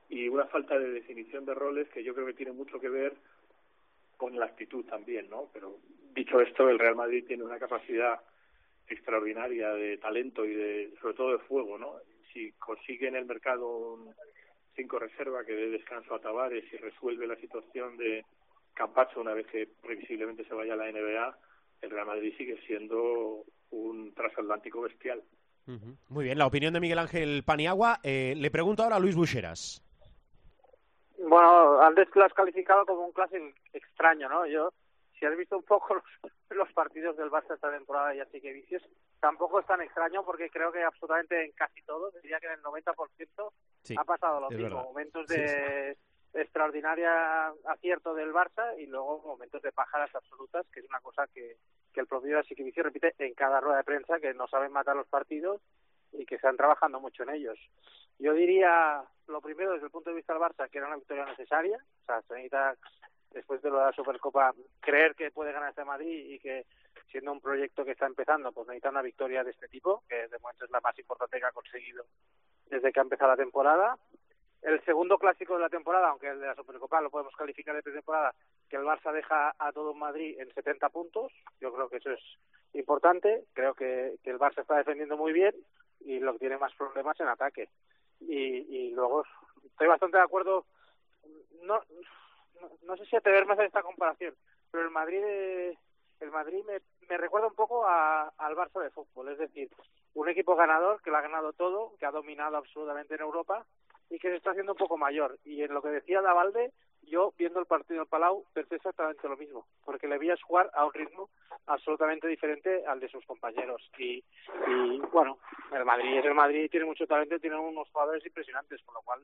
y una falta de definición de roles que yo creo que tiene mucho que ver con la actitud también, ¿no? Pero dicho esto, el Real Madrid tiene una capacidad extraordinaria de talento y de sobre todo de fuego, ¿no? Si consigue en el mercado un cinco reserva que dé descanso a Tavares y resuelve la situación de Campacho una vez que previsiblemente se vaya a la NBA, el Real Madrid sigue siendo un transatlántico bestial. Uh. Muy bien, la opinión de Miguel Ángel Paniagua. Eh, le pregunto ahora a Luis Buxeras. Bueno, antes lo has calificado como un clase extraño, ¿no? Yo, si has visto un poco los, los partidos del Barça esta temporada y así que vicios, tampoco es tan extraño porque creo que absolutamente en casi todo, diría que en el 90% sí, ha pasado lo mismo. Verdad. Momentos de sí. extraordinaria acierto del Barça y luego momentos de pájaras absolutas, que es una cosa que, que el propio Sikivici repite en cada rueda de prensa, que no saben matar los partidos y que están trabajando mucho en ellos. Yo diría, lo primero, desde el punto de vista del Barça, que era una victoria necesaria. O sea, se necesita, después de lo de la Supercopa, creer que puede ganar este Madrid y que, siendo un proyecto que está empezando, pues necesita una victoria de este tipo, que de momento es la más importante que ha conseguido desde que ha empezado la temporada. El segundo clásico de la temporada, aunque el de la Supercopa lo podemos calificar de pretemporada, que el Barça deja a todo Madrid en 70 puntos. Yo creo que eso es importante. Creo que, que el Barça está defendiendo muy bien y lo que tiene más problemas en ataque. Y, y luego estoy bastante de acuerdo, no, no, sé si atreverme a hacer esta comparación, pero el Madrid el Madrid me, me recuerda un poco a, al Barça de fútbol, es decir, un equipo ganador que lo ha ganado todo, que ha dominado absolutamente en Europa y que se está haciendo un poco mayor. Y en lo que decía Davalde, yo viendo el partido del Palau pensé exactamente lo mismo, porque le a jugar a un ritmo absolutamente diferente al de sus compañeros. Y, y bueno, el Madrid es el Madrid, tiene mucho talento, tiene unos jugadores impresionantes, con lo cual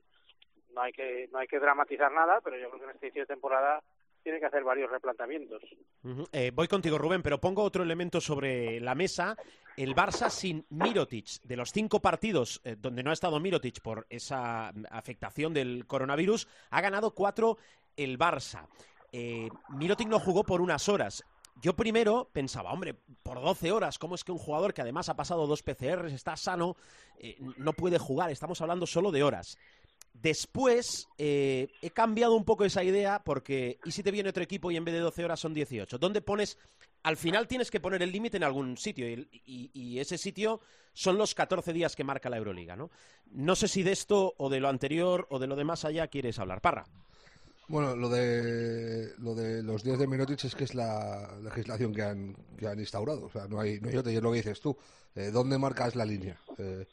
no hay que no hay que dramatizar nada, pero yo creo que en este inicio de temporada tiene que hacer varios replanteamientos. Eh, voy contigo, Rubén, pero pongo otro elemento sobre la mesa. El Barça sin Mirotic, de los cinco partidos eh, donde no ha estado Mirotic por esa afectación del coronavirus, ha ganado cuatro el Barça. Eh, Mirotic no jugó por unas horas. Yo primero pensaba, hombre, por 12 horas, ¿cómo es que un jugador que además ha pasado dos PCRs, está sano, eh, no puede jugar? Estamos hablando solo de horas. Después eh, he cambiado un poco esa idea porque ¿y si te viene otro equipo y en vez de 12 horas son 18? ¿Dónde pones? Al final tienes que poner el límite en algún sitio y, ese sitio son los 14 días que marca la Euroliga, ¿no? No sé si de esto o de lo anterior o de lo de más allá quieres hablar. Parra. Bueno, lo de, lo de los días de Mirotic es que es la legislación que han, que han instaurado. O sea, no hay, no hay otra, y es lo que dices tú. Eh, ¿Dónde marcas la línea? Eh,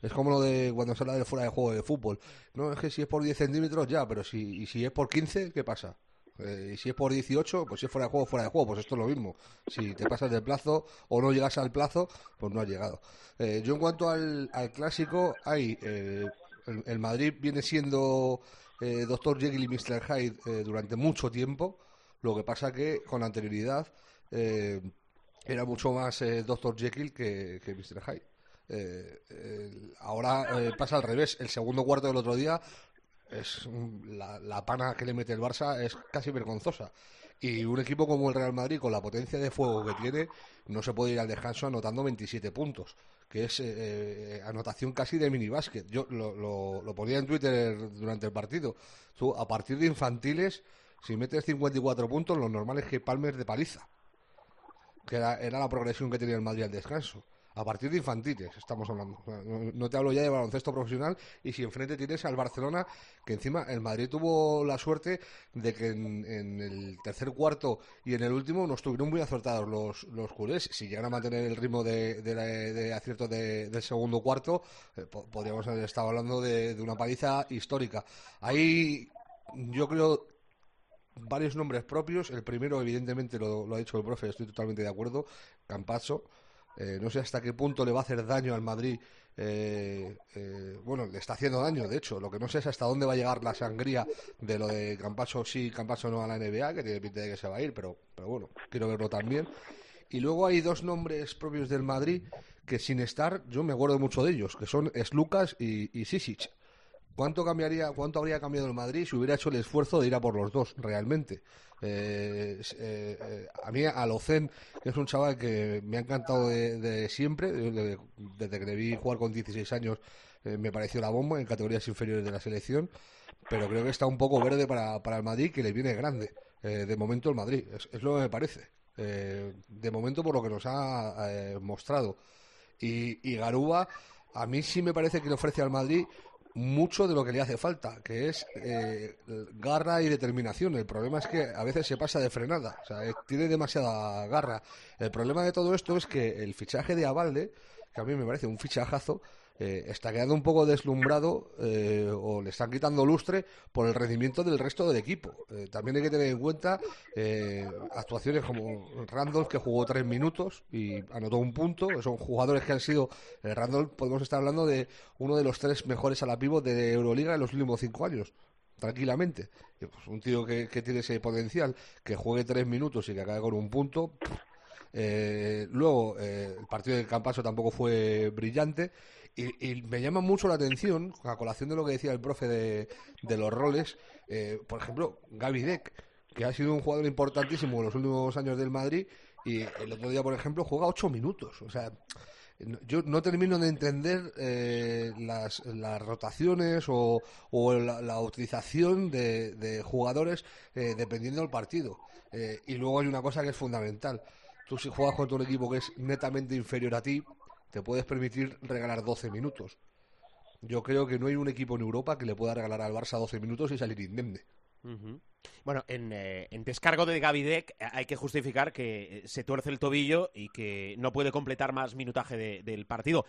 es como lo de cuando se habla de fuera de juego de fútbol. No, es que si es por 10 centímetros, ya, pero si, y si es por 15, ¿qué pasa? Eh, y si es por 18, pues si es fuera de juego, fuera de juego, pues esto es lo mismo. Si te pasas del plazo o no llegas al plazo, pues no has llegado. Eh, yo en cuanto al, al clásico, hay eh, el, Madrid viene siendo Doctor Jekyll y Mr. Hyde durante mucho tiempo. Lo que pasa que con anterioridad era mucho más Dr. Jekyll que, que Mr. Hyde. Ahora pasa al revés. El segundo cuarto del otro día es la, la pana que le mete el Barça es casi vergonzosa. Y un equipo como el Real Madrid, con la potencia de fuego que tiene, no se puede ir al descanso anotando 27 puntos, que es eh, eh, anotación casi de minibásquet. Yo lo, lo, lo ponía en Twitter durante el partido. Tú, a partir de infantiles, si metes 54 puntos, lo normal es que palmes de paliza que era, era la progresión que tenía el Madrid al descanso. A partir de infantiles estamos hablando. No, te hablo ya de baloncesto profesional y si enfrente tienes al Barcelona, que encima el Madrid tuvo la suerte de que en, el tercer cuarto y en el último no estuvieron muy acertados los, los culés. Si llegan a mantener el ritmo de, de, la- de acierto de- del segundo cuarto, eh, po- podríamos haber estado hablando de, de una paliza histórica. Ahí yo creo varios nombres propios. El primero, evidentemente, lo, lo ha dicho el profe, estoy totalmente de acuerdo. Campacho. Eh, no sé hasta qué punto le va a hacer daño al Madrid. eh, eh, bueno, le está haciendo daño, de hecho. Lo que no sé es hasta dónde va a llegar la sangría de lo de Campacho sí, Campacho no a la NBA, que tiene pinta de que se va a ir, pero, pero bueno, quiero verlo también. Y luego hay dos nombres propios del Madrid que sin estar, yo me acuerdo mucho de ellos, que son Slucas y, y Sisic. ¿Cuánto cambiaría, cuánto habría cambiado el Madrid si hubiera hecho el esfuerzo de ir a por los dos, realmente? Eh, eh, eh, a mí, Alocen, que es un chaval que me ha encantado de, de siempre, de- de- desde que le vi jugar con 16 años, me pareció la bomba en categorías inferiores de la selección, pero creo que está un poco verde para, para el Madrid, que le viene grande. De momento el Madrid, es, lo que me parece. De momento por lo que nos ha mostrado. Y, y Garuba, a mí sí me parece que le ofrece al Madrid mucho de lo que le hace falta, que es eh, garra y determinación. El problema es que a veces se pasa de frenada, o sea, tiene demasiada garra. El problema de todo esto es que el fichaje de Avalde, que a mí me parece un fichajazo, eh, está quedando un poco deslumbrado eh, o le están quitando lustre por el rendimiento del resto del equipo. Eh, también hay que tener en cuenta eh, actuaciones como Randolph, que jugó tres minutos y anotó un punto. Son jugadores que han sido. eh, Randolph, podemos estar hablando de uno de los tres mejores a la pivot de Euroliga en los últimos cinco años. Tranquilamente. Pues, un tío que, que tiene ese potencial, que juegue tres minutos y que acabe con un punto. Eh, luego, eh, el partido del Campaso tampoco fue brillante. Y, y me llama mucho la atención, a colación de lo que decía el profe de, de los roles, eh, por ejemplo, Gaby Deck, que ha sido un jugador importantísimo en los últimos años del Madrid, y el otro día, por ejemplo, juega ocho minutos. O sea, yo no termino de entender eh, las, las rotaciones o, o la, la utilización de, de jugadores eh, dependiendo del partido. Eh, y luego hay una cosa que es fundamental. Tú si juegas contra un equipo que es netamente inferior a ti, te puedes permitir regalar 12 minutos. Yo creo que no hay un equipo en Europa que le pueda regalar al Barça 12 minutos y salir indemne. Bueno, en, eh, en descargo de Gavidec eh, hay que justificar que eh, se tuerce el tobillo y que no puede completar más minutaje de- del partido.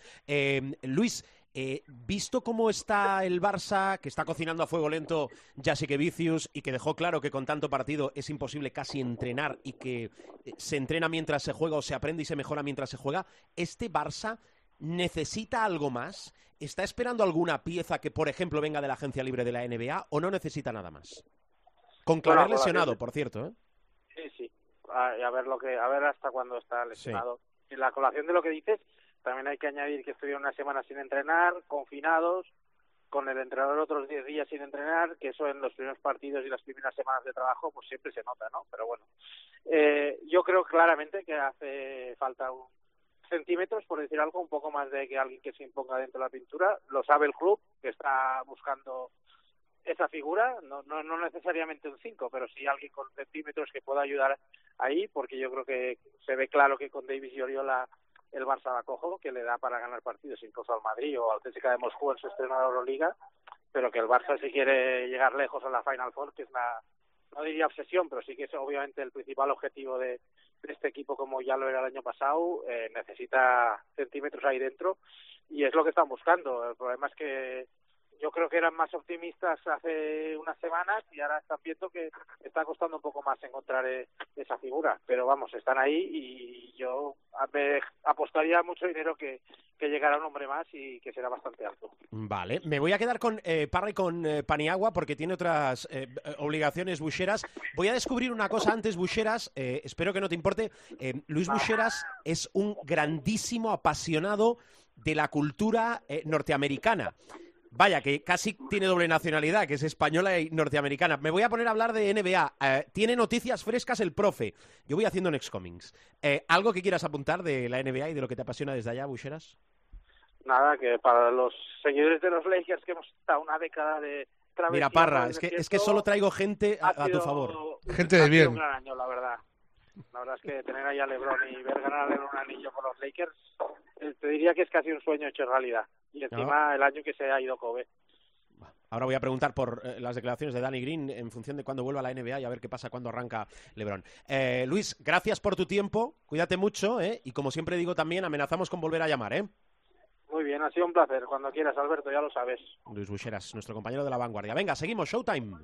Luis, eh, visto cómo está el Barça, que está cocinando a fuego lento Jasique Vicius y que dejó claro que con tanto partido es imposible casi entrenar y que eh, se entrena mientras se juega o se aprende y se mejora mientras se juega, ¿este Barça necesita algo más? ¿Está esperando alguna pieza que, por ejemplo, venga de la agencia libre de la NBA o no necesita nada más? Con Claver Bueno, lesionado, por cierto, ¿eh? Sí, sí. A, a ver lo que, a ver hasta cuándo está lesionado. En la colación de lo que dices, también hay que añadir que estuvieron una semana sin entrenar, confinados, con el entrenador otros 10 días sin entrenar, que eso en los primeros partidos y las primeras semanas de trabajo, pues siempre se nota, ¿no? Pero bueno, eh, yo creo claramente que hace falta un centímetros, por decir algo, un poco más de que alguien que se imponga dentro de la pintura. Lo sabe el club, que está buscando esa figura, no, no, no necesariamente un 5, pero sí alguien con centímetros que pueda ayudar ahí, porque yo creo que se ve claro que con Davis y Oriola el Barça va cojo, que le da para ganar partidos incluso al Madrid o al TSK de Moscú en su estreno de Euroliga, pero que el Barça si quiere llegar lejos a la Final Four, que es una, no diría obsesión, pero sí que es obviamente el principal objetivo de, de este equipo como ya lo era el año pasado, eh, necesita centímetros ahí dentro y es lo que están buscando. El problema es que yo creo que eran más optimistas hace unas semanas y ahora están viendo que está costando un poco más encontrar eh, esa figura. Pero vamos, están ahí y yo me apostaría mucho dinero que, que llegará un hombre más y que será bastante alto. Vale, me voy a quedar con eh, Parra y con eh, Paniagua porque tiene otras eh, obligaciones Bucheras. Voy a descubrir una cosa antes, Bucheras, eh, espero que no te importe. Luis Bucheras es un grandísimo apasionado de la cultura norteamericana. Vaya, que casi tiene doble nacionalidad, que es española y norteamericana. Me voy a poner a hablar de NBA. Eh, tiene noticias frescas el profe. Yo voy haciendo Next Comics. Eh, ¿Algo que quieras apuntar de la NBA y de lo que te apasiona desde allá, Bucheras? Nada, que para los seguidores de los Lakers que hemos estado una década de travesía Mira, Parra, es que, es que solo traigo gente a, tu favor. Gente de ha sido bien. un gran año, la verdad. La verdad es que tener ahí a LeBron y ver ganarle un anillo con los Lakers, eh, te diría que es casi un sueño hecho realidad. Y encima el año que se ha ido Kobe. Ahora voy a preguntar por eh, las declaraciones de Danny Green en función de cuándo vuelva a la NBA y a ver qué pasa cuando arranca LeBron. Eh, Luis, gracias por tu tiempo, cuídate mucho ¿eh? y como siempre digo también amenazamos con volver a llamar. ¿eh? Muy bien, ha sido un placer. Cuando quieras, Alberto, ya lo sabes. Luis Bucheras, nuestro compañero de la vanguardia. Venga, seguimos, Showtime.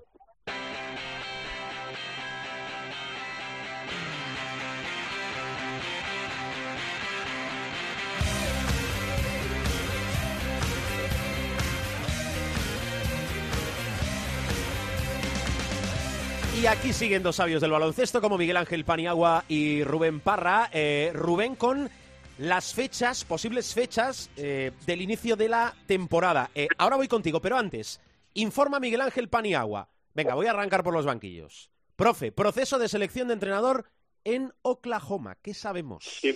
Y aquí siguen dos sabios del baloncesto como Miguel Ángel Paniagua y Rubén Parra. Eh, Rubén con las fechas, posibles fechas eh, del inicio de la temporada. Eh, ahora voy contigo, pero antes, informa Miguel Ángel Paniagua. Venga, voy a arrancar por los banquillos. Profe, proceso de selección de entrenador en Oklahoma. ¿Qué sabemos? Sí,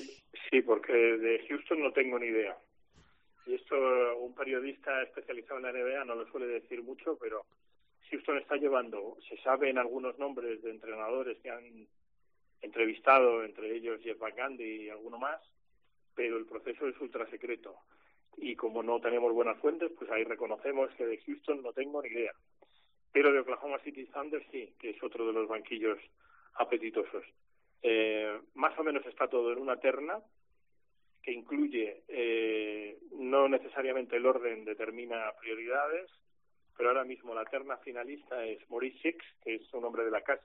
sí, porque de Houston no tengo ni idea. Y esto un periodista especializado en la NBA no lo suele decir mucho, pero Houston está llevando, se saben algunos nombres de entrenadores que han entrevistado, entre ellos Jeff Van Gundy y alguno más, pero el proceso es ultra secreto. Y como no tenemos buenas fuentes, pues ahí reconocemos que de Houston no tengo ni idea. Pero de Oklahoma City Thunder sí, que es otro de los banquillos apetitosos. Eh, más o menos está todo en una terna que incluye, eh, no necesariamente el orden determina prioridades, pero ahora mismo la terna finalista es Maurice Six, que es un hombre de la casa,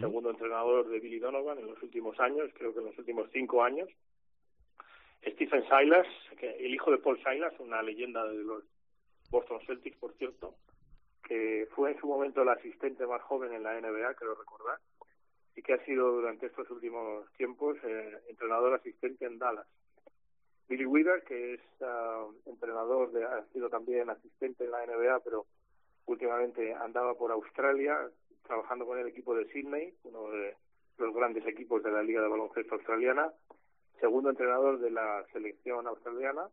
segundo entrenador de Billy Donovan en los últimos años, creo que en los últimos cinco años. Stephen Silas, que, el hijo de Paul Silas, una leyenda de los Boston Celtics, por cierto, que fue en su momento el asistente más joven en la NBA, creo recordar, y que ha sido durante estos últimos tiempos eh, entrenador asistente en Dallas. Billy Weaver, que es ah, entrenador, de, ha sido también asistente en la NBA, pero últimamente andaba por Australia trabajando con el equipo de Sydney, uno de los grandes equipos de la Liga de Baloncesto Australiana, segundo entrenador de la selección australiana,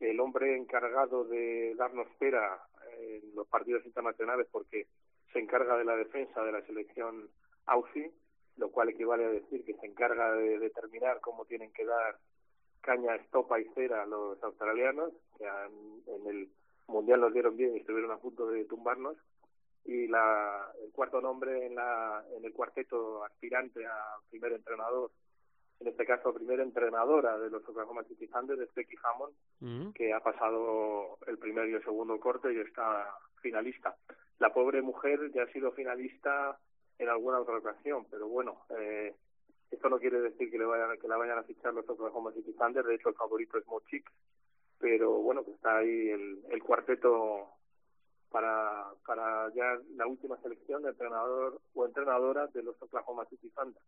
el hombre encargado de darnos pera en los partidos internacionales porque se encarga de la defensa de la selección Aussie, lo cual equivale a decir que se encarga de determinar cómo tienen que dar caña, estopa y cera a los australianos, que han- en el Mundial los dieron bien y estuvieron a punto de tumbarnos. Y la, el cuarto nombre en, la, en el cuarteto aspirante a primer entrenador, en este caso primera entrenadora de los Oklahoma City Thunder, es Becky Hammond, Ujú. que ha pasado el primer y el segundo corte y está finalista. La pobre mujer ya ha sido finalista en alguna otra ocasión, pero bueno, eh, esto no quiere decir que le vayan que la vayan a fichar los Oklahoma City Thunder, de hecho el favorito es Mochik, pero bueno, que está ahí el, cuarteto para, para ya la última selección de entrenador o entrenadora de los Oklahoma City Thunder.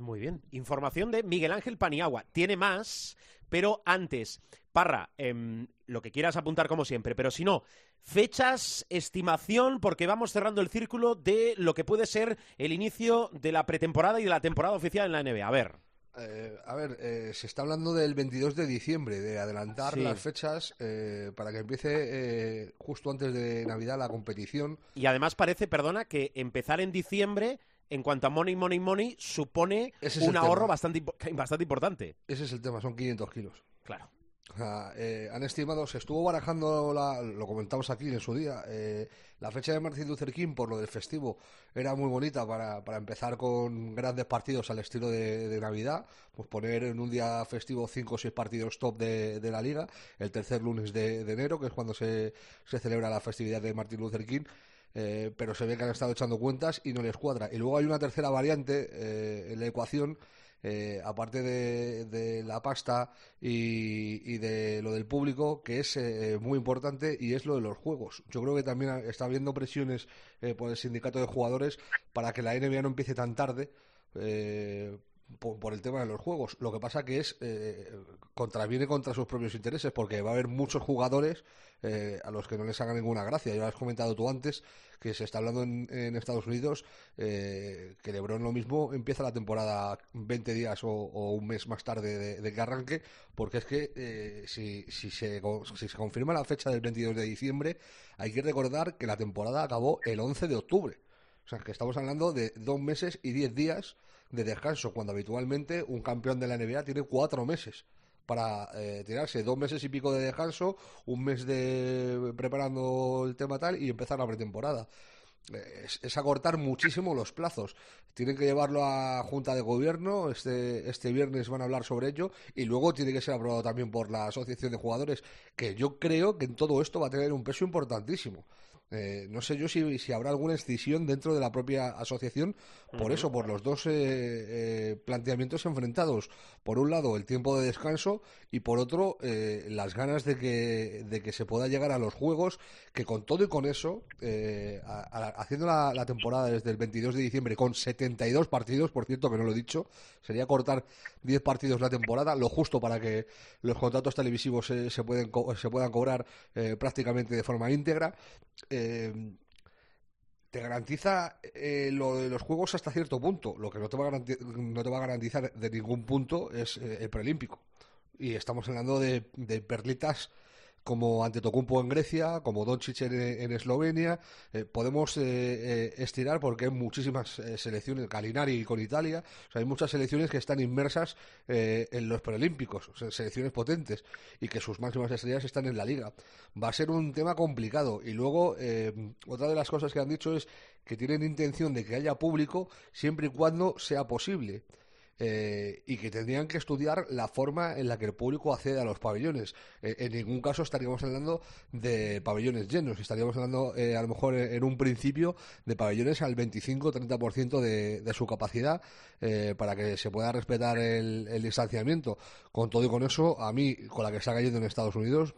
Muy bien. Información de Miguel Ángel Paniagua. Tiene más, pero antes, Parra, em, lo que quieras apuntar como siempre, pero si no, fechas, estimación, porque vamos cerrando el círculo de lo que puede ser el inicio de la pretemporada y de la temporada oficial en la NBA. A ver. Eh, a ver, eh, se está hablando del 22 de diciembre, de adelantar Sí. las fechas eh, para que empiece eh, justo antes de Navidad la competición. Y además parece, perdona, que empezar en diciembre, en cuanto a money, money, money, supone Ese es un el ahorro tema. bastante, impo- bastante importante. Ese es el tema, son 500 kilos. Claro. O sea, eh, han estimado, se estuvo barajando, la, lo comentamos aquí en su día, eh, la fecha de Martin Luther King por lo del festivo era muy bonita para, para empezar con grandes partidos al estilo de, de Navidad, pues poner en un día festivo cinco o seis partidos top de, de la liga, el tercer lunes de, de enero, que es cuando se, se celebra la festividad de Martin Luther King. Eh, pero se ve que han estado echando cuentas y no les cuadra. Y luego hay una tercera variante eh, en la ecuación, eh, aparte de, de, la pasta y, y, de lo del público, que es eh, muy importante y es lo de los juegos. Yo creo que también está habiendo presiones eh, por el sindicato de jugadores para que la NBA no empiece tan tarde. Por, el tema de los juegos. Lo que pasa que es contraviene contra sus propios intereses porque va a haber muchos jugadores eh, a los que no les haga ninguna gracia. Ya has comentado tú antes que se está hablando en, en Estados Unidos eh, que LeBron lo mismo empieza la temporada 20 días o, o un mes más tarde de, de, que arranque, porque es que eh, si, si, se, si se confirma la fecha del 22 de diciembre, hay que recordar que la temporada acabó el 11 de octubre. O sea, que estamos hablando de dos meses y diez días de descanso, cuando habitualmente un campeón de la NBA tiene cuatro meses para eh, tirarse dos meses y pico de descanso, un mes de preparando el tema tal y empezar la pretemporada. Es, es, acortar muchísimo los plazos. Tienen que llevarlo a Junta de Gobierno. Este, este viernes van a hablar sobre ello. Y luego tiene que ser aprobado también por la Asociación de Jugadores, que yo creo que en todo esto va a tener un peso importantísimo. Eh, no sé yo si, si, habrá alguna excisión dentro de la propia asociación por uh -huh. eso, por los dos eh, eh, planteamientos enfrentados. Por un lado, el tiempo de descanso y por otro, eh, las ganas de que, de que se pueda llegar a los juegos, que con todo y con eso, eh, a, a, haciendo la, la, temporada desde el 22 de diciembre con 72 partidos, por cierto, que no lo he dicho, sería cortar 10 partidos la temporada, lo justo para que los contratos televisivos se, pueden, se puedan cobrar eh, prácticamente de forma íntegra. Eh, te garantiza eh, lo de los juegos hasta cierto punto. Lo que no te va a, no te va a garantizar de ningún punto es eh, el preolímpico. Y estamos hablando de, de perlitas como Antetokounmpo en Grecia, como Doncic en, en Eslovenia. Eh, podemos eh, eh, estirar porque hay muchísimas eh, selecciones, Galinari con Italia, o sea, hay muchas selecciones que están inmersas en los preolímpicos, selecciones potentes y que sus máximas estrellas están en la liga. Va a ser un tema complicado y luego otra de las cosas que han dicho es que tienen intención de que haya público siempre y cuando sea posible eh, y que tendrían que estudiar la forma en la que el público accede a los pabellones. Eh, en ningún caso estaríamos hablando de pabellones llenos, estaríamos hablando eh, a lo mejor en un principio de pabellones al 25-30% de, de su capacidad eh, para que se pueda respetar el, el distanciamiento. Con todo y con eso, a mí, con la que está cayendo en Estados Unidos,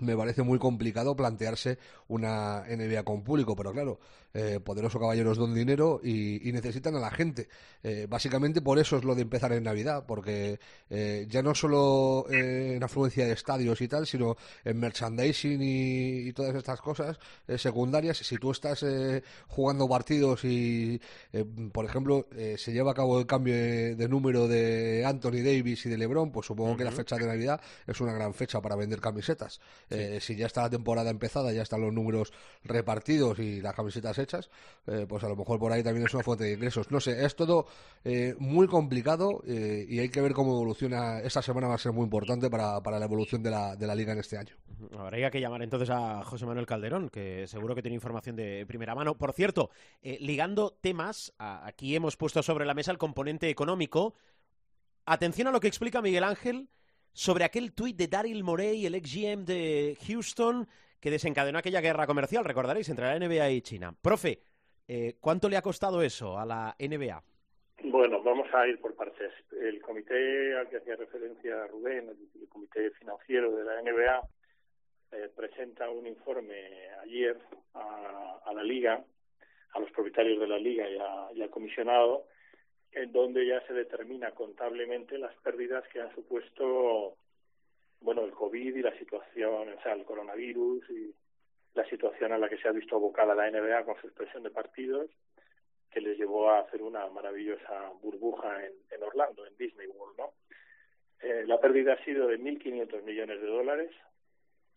me parece muy complicado plantearse una NBA con público, pero claro, eh, poderoso caballeros don dinero y, y necesitan a la gente. Eh, básicamente por eso es lo de empezar en Navidad, porque eh, ya no solo eh, en afluencia de estadios y tal, sino en merchandising y, y todas estas cosas eh, secundarias. Si tú estás eh, jugando partidos y, por ejemplo, se lleva a cabo el cambio de, de, número de Anthony Davis y de LeBron, pues supongo uh -huh. que la fecha de Navidad es una gran fecha para vender camisetas. Sí. Eh, si ya está la temporada empezada, ya están los números repartidos y las camisetas hechas, eh, pues a lo mejor por ahí también es una fuente de ingresos. No sé, es todo eh, muy complicado eh, y hay que ver cómo evoluciona. Esta semana va a ser muy importante para, para la evolución de la, de la liga en este año. Habría que llamar entonces a José Manuel Calderón, que seguro que tiene información de primera mano. Por cierto, ligando temas, a, aquí hemos puesto sobre la mesa el componente económico. Atención a lo que explica Miguel Ángel sobre aquel tuit de Daryl Morey, el ex GM de Houston, que desencadenó aquella guerra comercial, recordaréis, entre la NBA y China. Profe, eh, ¿cuánto le ha costado eso a la NBA? Bueno, vamos a ir por partes. El comité al que hacía referencia Rubén, el comité financiero de la NBA, eh, presenta un informe ayer a, la liga, a los propietarios de la liga y al comisionado, en donde ya se determina contablemente las pérdidas que han supuesto bueno el COVID y la situación, o sea, el coronavirus y la situación a la que se ha visto abocada la NBA con su expresión de partidos, que les llevó a hacer una maravillosa burbuja en, en Orlando, en Disney World, ¿no? Eh, la pérdida ha sido de 1.500 millones de dólares,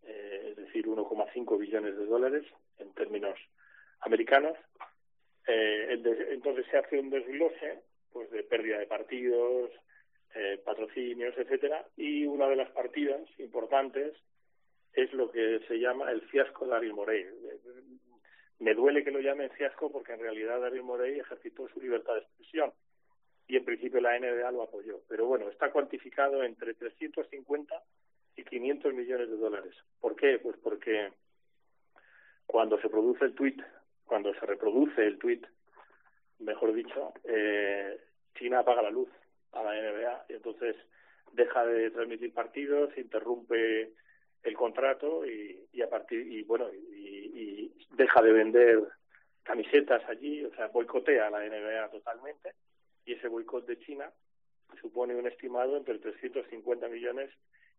eh, es decir, 1,5 billones de dólares en términos americanos. Eh, entonces se hace un desglose pues de pérdida de partidos, eh, patrocinios, etcétera, y una de las partidas importantes es lo que se llama el fiasco de Daryl Morey. Me duele que lo llamen fiasco porque en realidad Daryl Morey ejercitó su libertad de expresión y en principio la NBA lo apoyó. Pero bueno, está cuantificado entre 350 y 500 millones de dólares. ¿Por qué? Pues porque cuando se produce el tweet, cuando se reproduce el tweet, mejor dicho, eh, China apaga la luz a la NBA y entonces deja de transmitir partidos, interrumpe el contrato y, y a partir y bueno y, y deja de vender camisetas allí, o sea, boicotea a la NBA totalmente y ese boicot de China supone un estimado entre 350 millones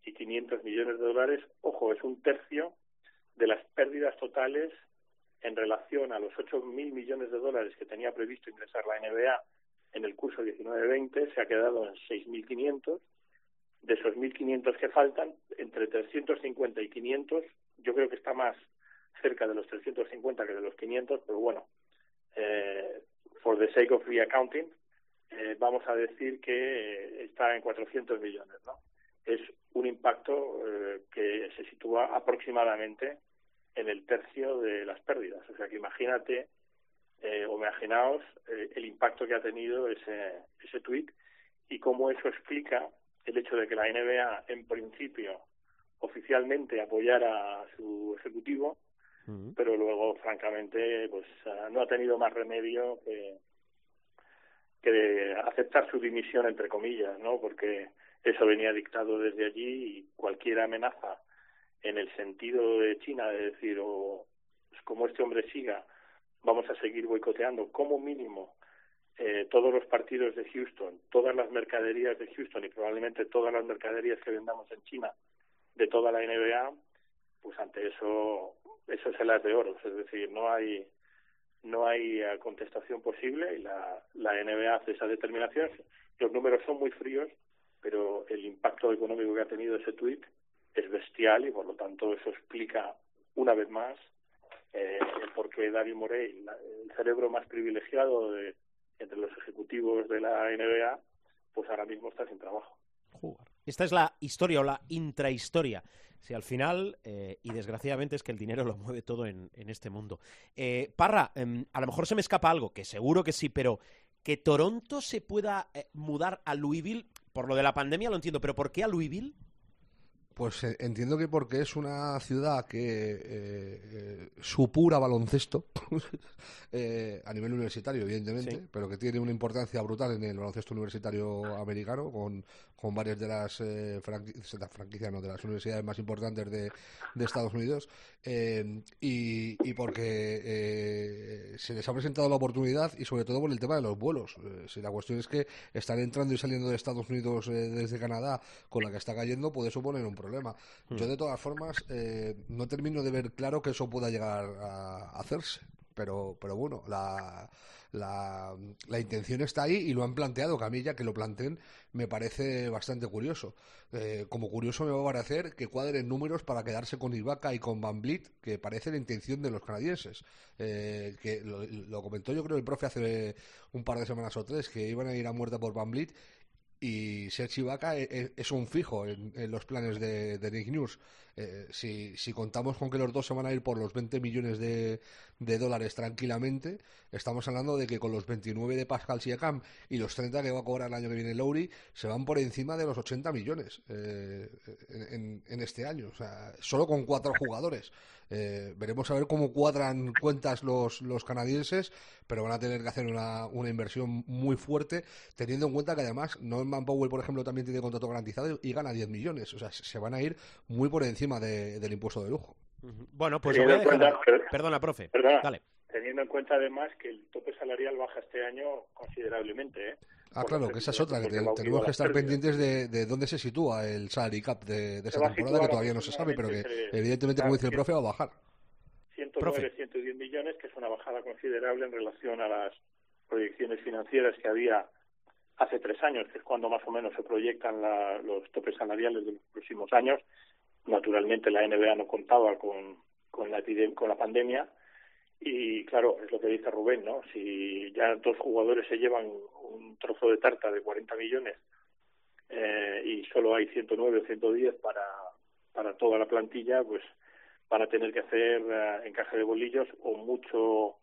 y 500 millones de dólares. Ojo, es un tercio de las pérdidas totales en relación a los 8.000 millones de dólares que tenía previsto ingresar la NBA en el curso 19-20, se ha quedado en 6.500 de esos 1.500 que faltan, entre 350 y 500, yo creo que está más cerca de los 350 que de los 500, pero bueno, eh, for the sake of reaccounting, eh, vamos a decir que eh, está en 400 millones, ¿no? Es un impacto eh, que se sitúa aproximadamente en el tercio de las pérdidas. O sea que imagínate, eh, o imaginaos eh, el impacto que ha tenido ese, ese tweet y cómo eso explica el hecho de que la NBA, en principio, oficialmente apoyara a su ejecutivo, pero luego, francamente, pues ah, no ha tenido más remedio que, que aceptar su dimisión, entre comillas, ¿no? Porque eso venía dictado desde allí y cualquier amenaza en el sentido de China, de decir, o pues, como este hombre siga, vamos a seguir boicoteando como mínimo eh, todos los partidos de Houston, todas las mercaderías de Houston y probablemente todas las mercaderías que vendamos en China de toda la NBA, pues ante eso, eso es el as de oro. Es decir, no hay no hay eh, contestación posible y la, la NBA hace esa determinación. Los números son muy fríos, pero el impacto económico que ha tenido ese tuit es bestial y por lo tanto eso explica una vez más eh, por qué David Morey, el cerebro más privilegiado de, entre los ejecutivos de la NBA, pues ahora mismo está sin trabajo. Esta es la historia o la intrahistoria. Si al final, eh, y desgraciadamente es que el dinero lo mueve todo en, este mundo. Eh, Parra, eh, a lo mejor se me escapa algo, que seguro que sí, pero que Toronto se pueda eh, mudar a Louisville, por lo de la pandemia lo entiendo, pero ¿por qué a Louisville? Pues eh, entiendo que porque es una ciudad que eh, eh, supura baloncesto eh, a nivel universitario, evidentemente, Sí. pero que tiene una importancia brutal en el baloncesto universitario americano, con, con varias de las eh, franquicias, no, de las universidades más importantes de, de Estados Unidos, eh, y, y porque eh, se les ha presentado la oportunidad y sobre todo por el tema de los vuelos. Eh, si la cuestión es que están entrando y saliendo de Estados Unidos eh, desde Canadá con la que está cayendo, puede suponer un problema. Yo, de todas formas, eh, no termino de ver claro que eso pueda llegar a hacerse. Pero, pero bueno, la, la, intención está ahí y lo han planteado. Que a mí ya que lo planteen me parece bastante curioso. Eh, como curioso me va a parecer que cuadren números para quedarse con Ibaka y con Van Vliet, que parece la intención de los canadienses. Eh, que lo, comentó yo creo el profe hace un par de semanas o tres, que iban a ir a muerte por Van Vliet y Serge Ibaka e- es un fijo en, los planes de, de Nick News. Eh, si, si contamos con que los dos se van a ir por los 20 millones de, dólares tranquilamente, estamos hablando de que con los 29 de Pascal Siakam y los 30 que va a cobrar el año que viene Lowry, se van por encima de los 80 millones eh, en- en este año. O sea, solo con cuatro jugadores. Eh, veremos a ver cómo cuadran cuentas los, los canadienses, pero van a tener que hacer una, una inversión muy fuerte, teniendo en cuenta que además Norman Powell, por ejemplo, también tiene contrato garantizado y gana 10 millones. O sea, se van a ir muy por encima de- del impuesto de lujo. Bueno, pues Teniendo voy a en dejar. cuenta- Perdona, profe. Perdona, Dale. teniendo en cuenta además que el tope salarial baja este año considerablemente. ¿eh? Ah, claro, que esa es otra, que te- tenemos que estar pérdidas. pendientes de, de dónde se sitúa el salary cap de, de esa va a temporada, que todavía no se sabe, pero que evidentemente, como dice el profe, va a bajar. 109, 110 millones, que es una bajada considerable en relación a las proyecciones financieras que había hace tres años, que es cuando más o menos se proyectan la- los topes salariales de los próximos años. Naturalmente la NBA no contaba con, con, la, con la pandemia y claro, es lo que dice Rubén, ¿no? Si ya dos jugadores se llevan un trozo de tarta de 40 millones eh, y solo hay 109 o 110 para, para toda la plantilla, pues van a tener que hacer eh, encaje de bolillos o mucho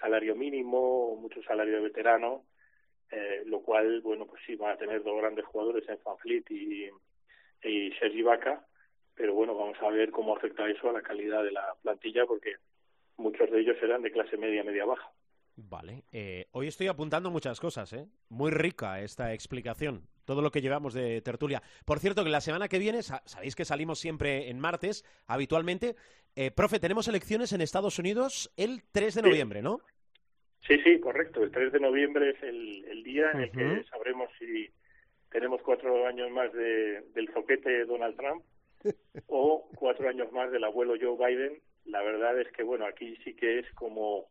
salario mínimo o mucho salario de veterano, eh, lo cual, bueno, pues sí, van a tener dos grandes jugadores en Fanfleet y, y Sergi Vaca, pero bueno, vamos a ver cómo afecta eso a la calidad de la plantilla, porque muchos de ellos eran de clase media, media baja. Vale. Eh, hoy estoy apuntando muchas cosas, ¿eh? Muy rica esta explicación. Todo lo que llevamos de tertulia. Por cierto, que la semana que viene, sabéis que salimos siempre en martes, habitualmente. Eh, profe, tenemos elecciones en Estados Unidos el 3 de noviembre, ¿no? Sí, sí, correcto. El 3 de noviembre es el, el día en el que sabremos si tenemos cuatro años más de, del zoquete Donald Trump o cuatro años más del abuelo Joe Biden. La verdad es que, bueno, aquí sí que es como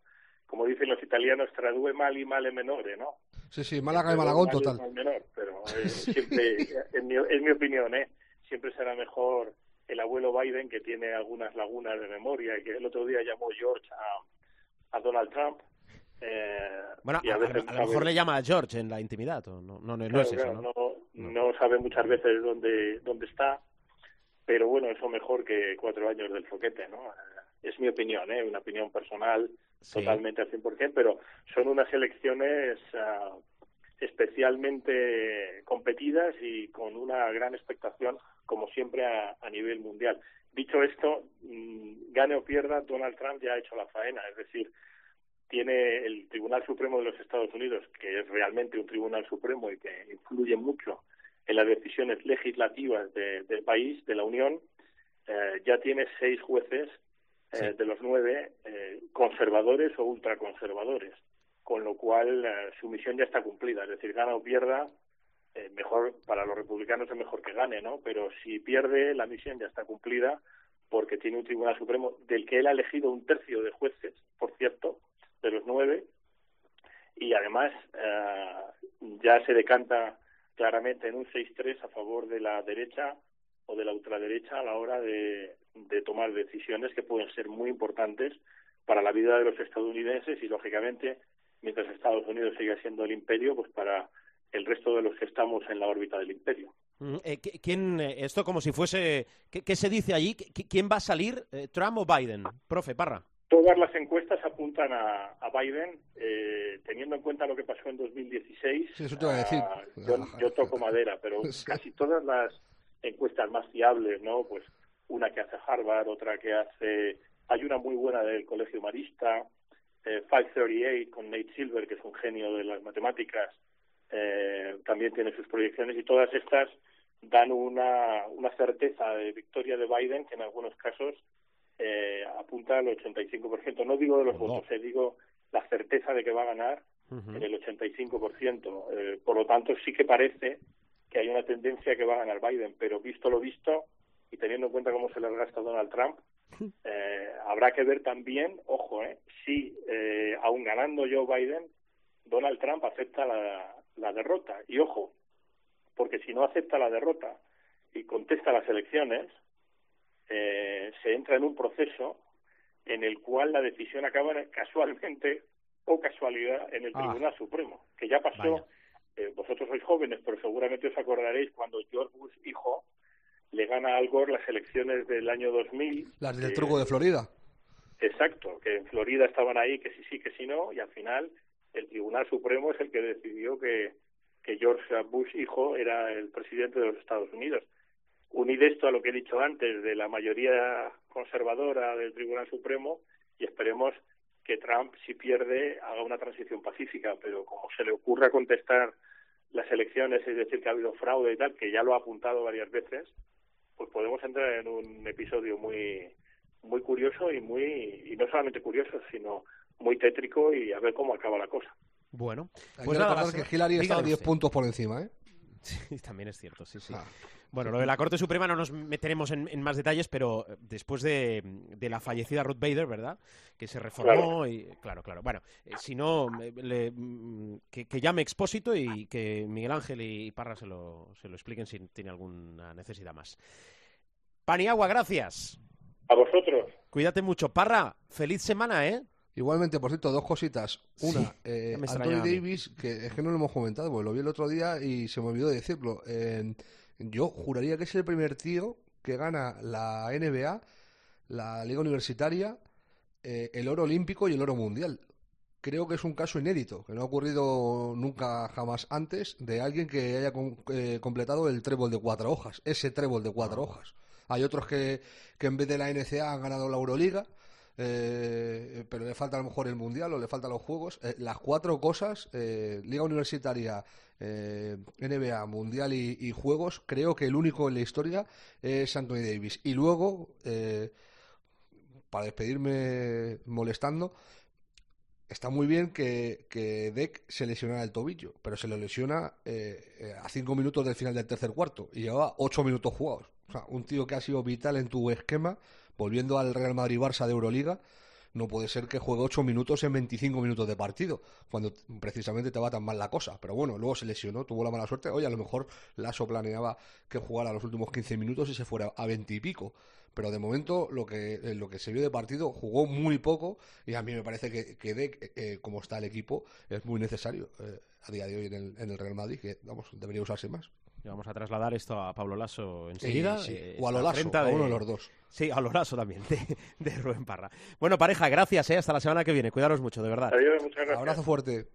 como dicen los italianos, tradue mal y male menore, ¿no? Sí, sí, Málaga y Malagón total. menor, pero eh, siempre, en mi, en mi opinión, ¿eh? siempre será mejor el abuelo Biden, que tiene algunas lagunas de memoria, y que el otro día llamó George a, a Donald Trump. Eh, bueno, a, lo mejor le llama a George en la intimidad, no, no, no, es eso, ¿no? ¿no? sabe muchas veces dónde, dónde está, pero bueno, eso mejor que cuatro años del foquete, ¿no? Es mi opinión, ¿eh? Una opinión personal totalmente al 100%, pero son unas elecciones uh, especialmente competidas y con una gran expectación, como siempre, a, a nivel mundial. Dicho esto, mmm, gane o pierda, Donald Trump ya ha hecho la faena, es decir, tiene el Tribunal Supremo de los Estados Unidos, que es realmente un Tribunal Supremo y que influye mucho en las decisiones legislativas de, del país, de la Unión, eh, ya tiene seis jueces eh, de los nueve eh, conservadores o ultraconservadores, con lo cual eh, su misión ya está cumplida, es decir, gana o pierda, eh, mejor para los republicanos es mejor que gane, ¿no? Pero si pierde, la misión ya está cumplida porque tiene un Tribunal Supremo del que él ha elegido un tercio de jueces, por cierto, de los nueve, y además eh, ya se decanta claramente en un 6-3 a favor de la derecha o de la ultraderecha a la hora de, de tomar decisiones que pueden ser muy importantes para la vida de los estadounidenses y, lógicamente, mientras Estados Unidos siga siendo el imperio, pues para el resto de los que estamos en la órbita del imperio. Eh, ¿quién, eh, esto como si fuese, ¿qué, qué se dice allí? ¿Quién va a salir, eh, Trump o Biden? Profe, Parra. Todas las encuestas apuntan a, a Biden, eh, teniendo en cuenta lo que pasó en 2016. Sí, eso te voy a decir. Ah, yo, yo, toco madera, pero sí. casi todas las encuestas más fiables, ¿no? Pues una que hace Harvard, otra que hace... Hay una muy buena del Colegio Marista, eh, 538 con Nate Silver, que es un genio de las matemáticas, eh, también tiene sus proyecciones y todas estas dan una, una certeza de victoria de Biden que en algunos casos eh, apunta al 85%. No digo de los oh. votos, eh, digo la certeza de que va a ganar uh -huh. en el 85%. Eh, por lo tanto, sí que parece que hay una tendencia que va a ganar Biden, pero visto lo visto y teniendo en cuenta cómo se le gasta Donald Trump, eh, habrá que ver también, ojo, eh, si eh, aún ganando Joe Biden, Donald Trump acepta la, la derrota. Y ojo, porque si no acepta la derrota y contesta las elecciones, eh, se entra en un proceso en el cual la decisión acaba casualmente o casualidad en el ah. Tribunal Supremo, que ya pasó, eh, vosotros sois jóvenes, pero seguramente os acordaréis cuando George Bush hijo le gana al Gore las elecciones del año 2000. Las del eh, truco de Florida. Exacto, que en Florida estaban ahí, que sí sí, que sí no, y al final el Tribunal Supremo es el que decidió que, que George Bush hijo era el presidente de los Estados Unidos. Unid esto a lo que he dicho antes de la mayoría conservadora del Tribunal Supremo y esperemos que Trump, si pierde, haga una transición pacífica, pero como se le ocurra contestar las elecciones, es decir, que ha habido fraude y tal, que ya lo ha apuntado varias veces, pues podemos entrar en un episodio muy muy curioso y muy y no solamente curioso, sino muy tétrico y a ver cómo acaba la cosa. Bueno, pues nada, que Hillary está 10 puntos por encima, ¿eh? Sí, también es cierto, sí, sí. Ah. Bueno, lo de la Corte Suprema no nos meteremos en, en más detalles, pero después de, de, la fallecida Ruth Bader, ¿verdad? Que se reformó claro. y... Claro, claro. Bueno, eh, si no, le, que, que, llame Expósito y que Miguel Ángel y Parra se lo, se lo expliquen si tiene alguna necesidad más. Paniagua, gracias. A vosotros. Cuídate mucho. Parra, feliz semana, ¿eh? Igualmente, por cierto, dos cositas. Una, Sí, eh, Anthony. Davis, que es que no lo hemos comentado, porque lo vi el otro día y se me olvidó decirlo. Eh, yo juraría que es el primer tío que gana la NBA, la Liga Universitaria, eh, el oro olímpico y el oro mundial. Creo que es un caso inédito, que no ha ocurrido nunca jamás antes de alguien que haya com- eh, completado el trébol de cuatro hojas, ese trébol de cuatro hojas. Hay otros que, que en vez de la NCA han ganado la Euroliga, eh, pero le falta a lo mejor el Mundial o le faltan los Juegos. Eh, las cuatro cosas, eh, Liga Universitaria, eh, NBA, Mundial y, Juegos, creo que el único en la historia es Anthony Davis. Y luego, para despedirme molestando, está muy bien que, que Deck se lesionara el tobillo, pero se lo lesiona eh, a cinco minutos del final del tercer cuarto y llevaba ocho minutos jugados. O sea, un tío que ha sido vital en tu esquema, volviendo al Real Madrid-Barça de Euroliga, no puede ser que juegue ocho minutos en 25 minutos de partido, cuando precisamente te va tan mal la cosa. Pero bueno, luego se lesionó, tuvo la mala suerte. Oye, a lo mejor Lasso planeaba que jugara los últimos 15 minutos y se fuera a 20 y pico. Pero de momento, lo que, eh, lo que se vio de partido, jugó muy poco y a mí me parece que, que eh, como está el equipo, es muy necesario eh, a día de hoy en el, en el Real Madrid, que vamos, debería usarse más. Y vamos a trasladar esto a Pablo Lasso enseguida. Sí, sí. eh, O a lo Lasso, a uno de los dos. Sí, a lo Lasso también, de, de Rubén Parra. Bueno, pareja, gracias, eh, hasta la semana que viene. Cuidaros mucho, de verdad. Adiós, muchas gracias. Abrazo fuerte.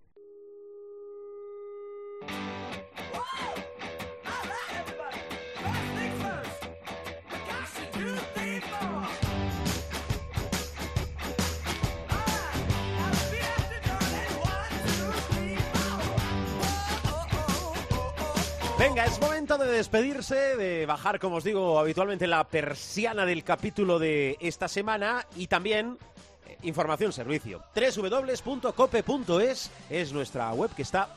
Es momento de despedirse, de bajar, como os digo, habitualmente la persiana del capítulo de esta semana y también eh, información, servicio. www.cope.es es nuestra web que está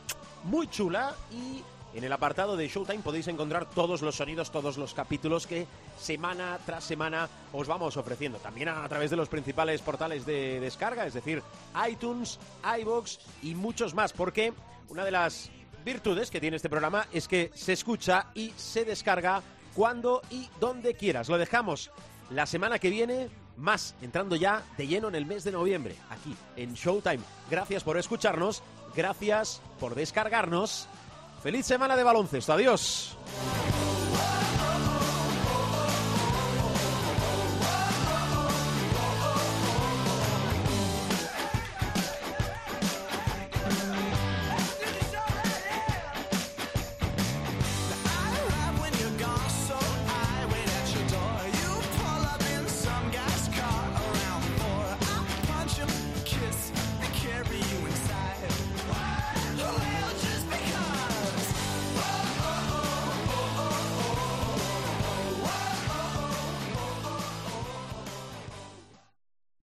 muy chula y en el apartado de Showtime podéis encontrar todos los sonidos, todos los capítulos que semana tras semana os vamos ofreciendo. También a través de los principales portales de descarga, es decir, iTunes, iBox y muchos más, porque una de las virtudes que tiene este programa es que se escucha y se descarga cuando y donde quieras. Lo dejamos la semana que viene, más entrando ya de lleno en el mes de noviembre, aquí en Showtime. Gracias por escucharnos, gracias por descargarnos. Feliz semana de baloncesto, adiós.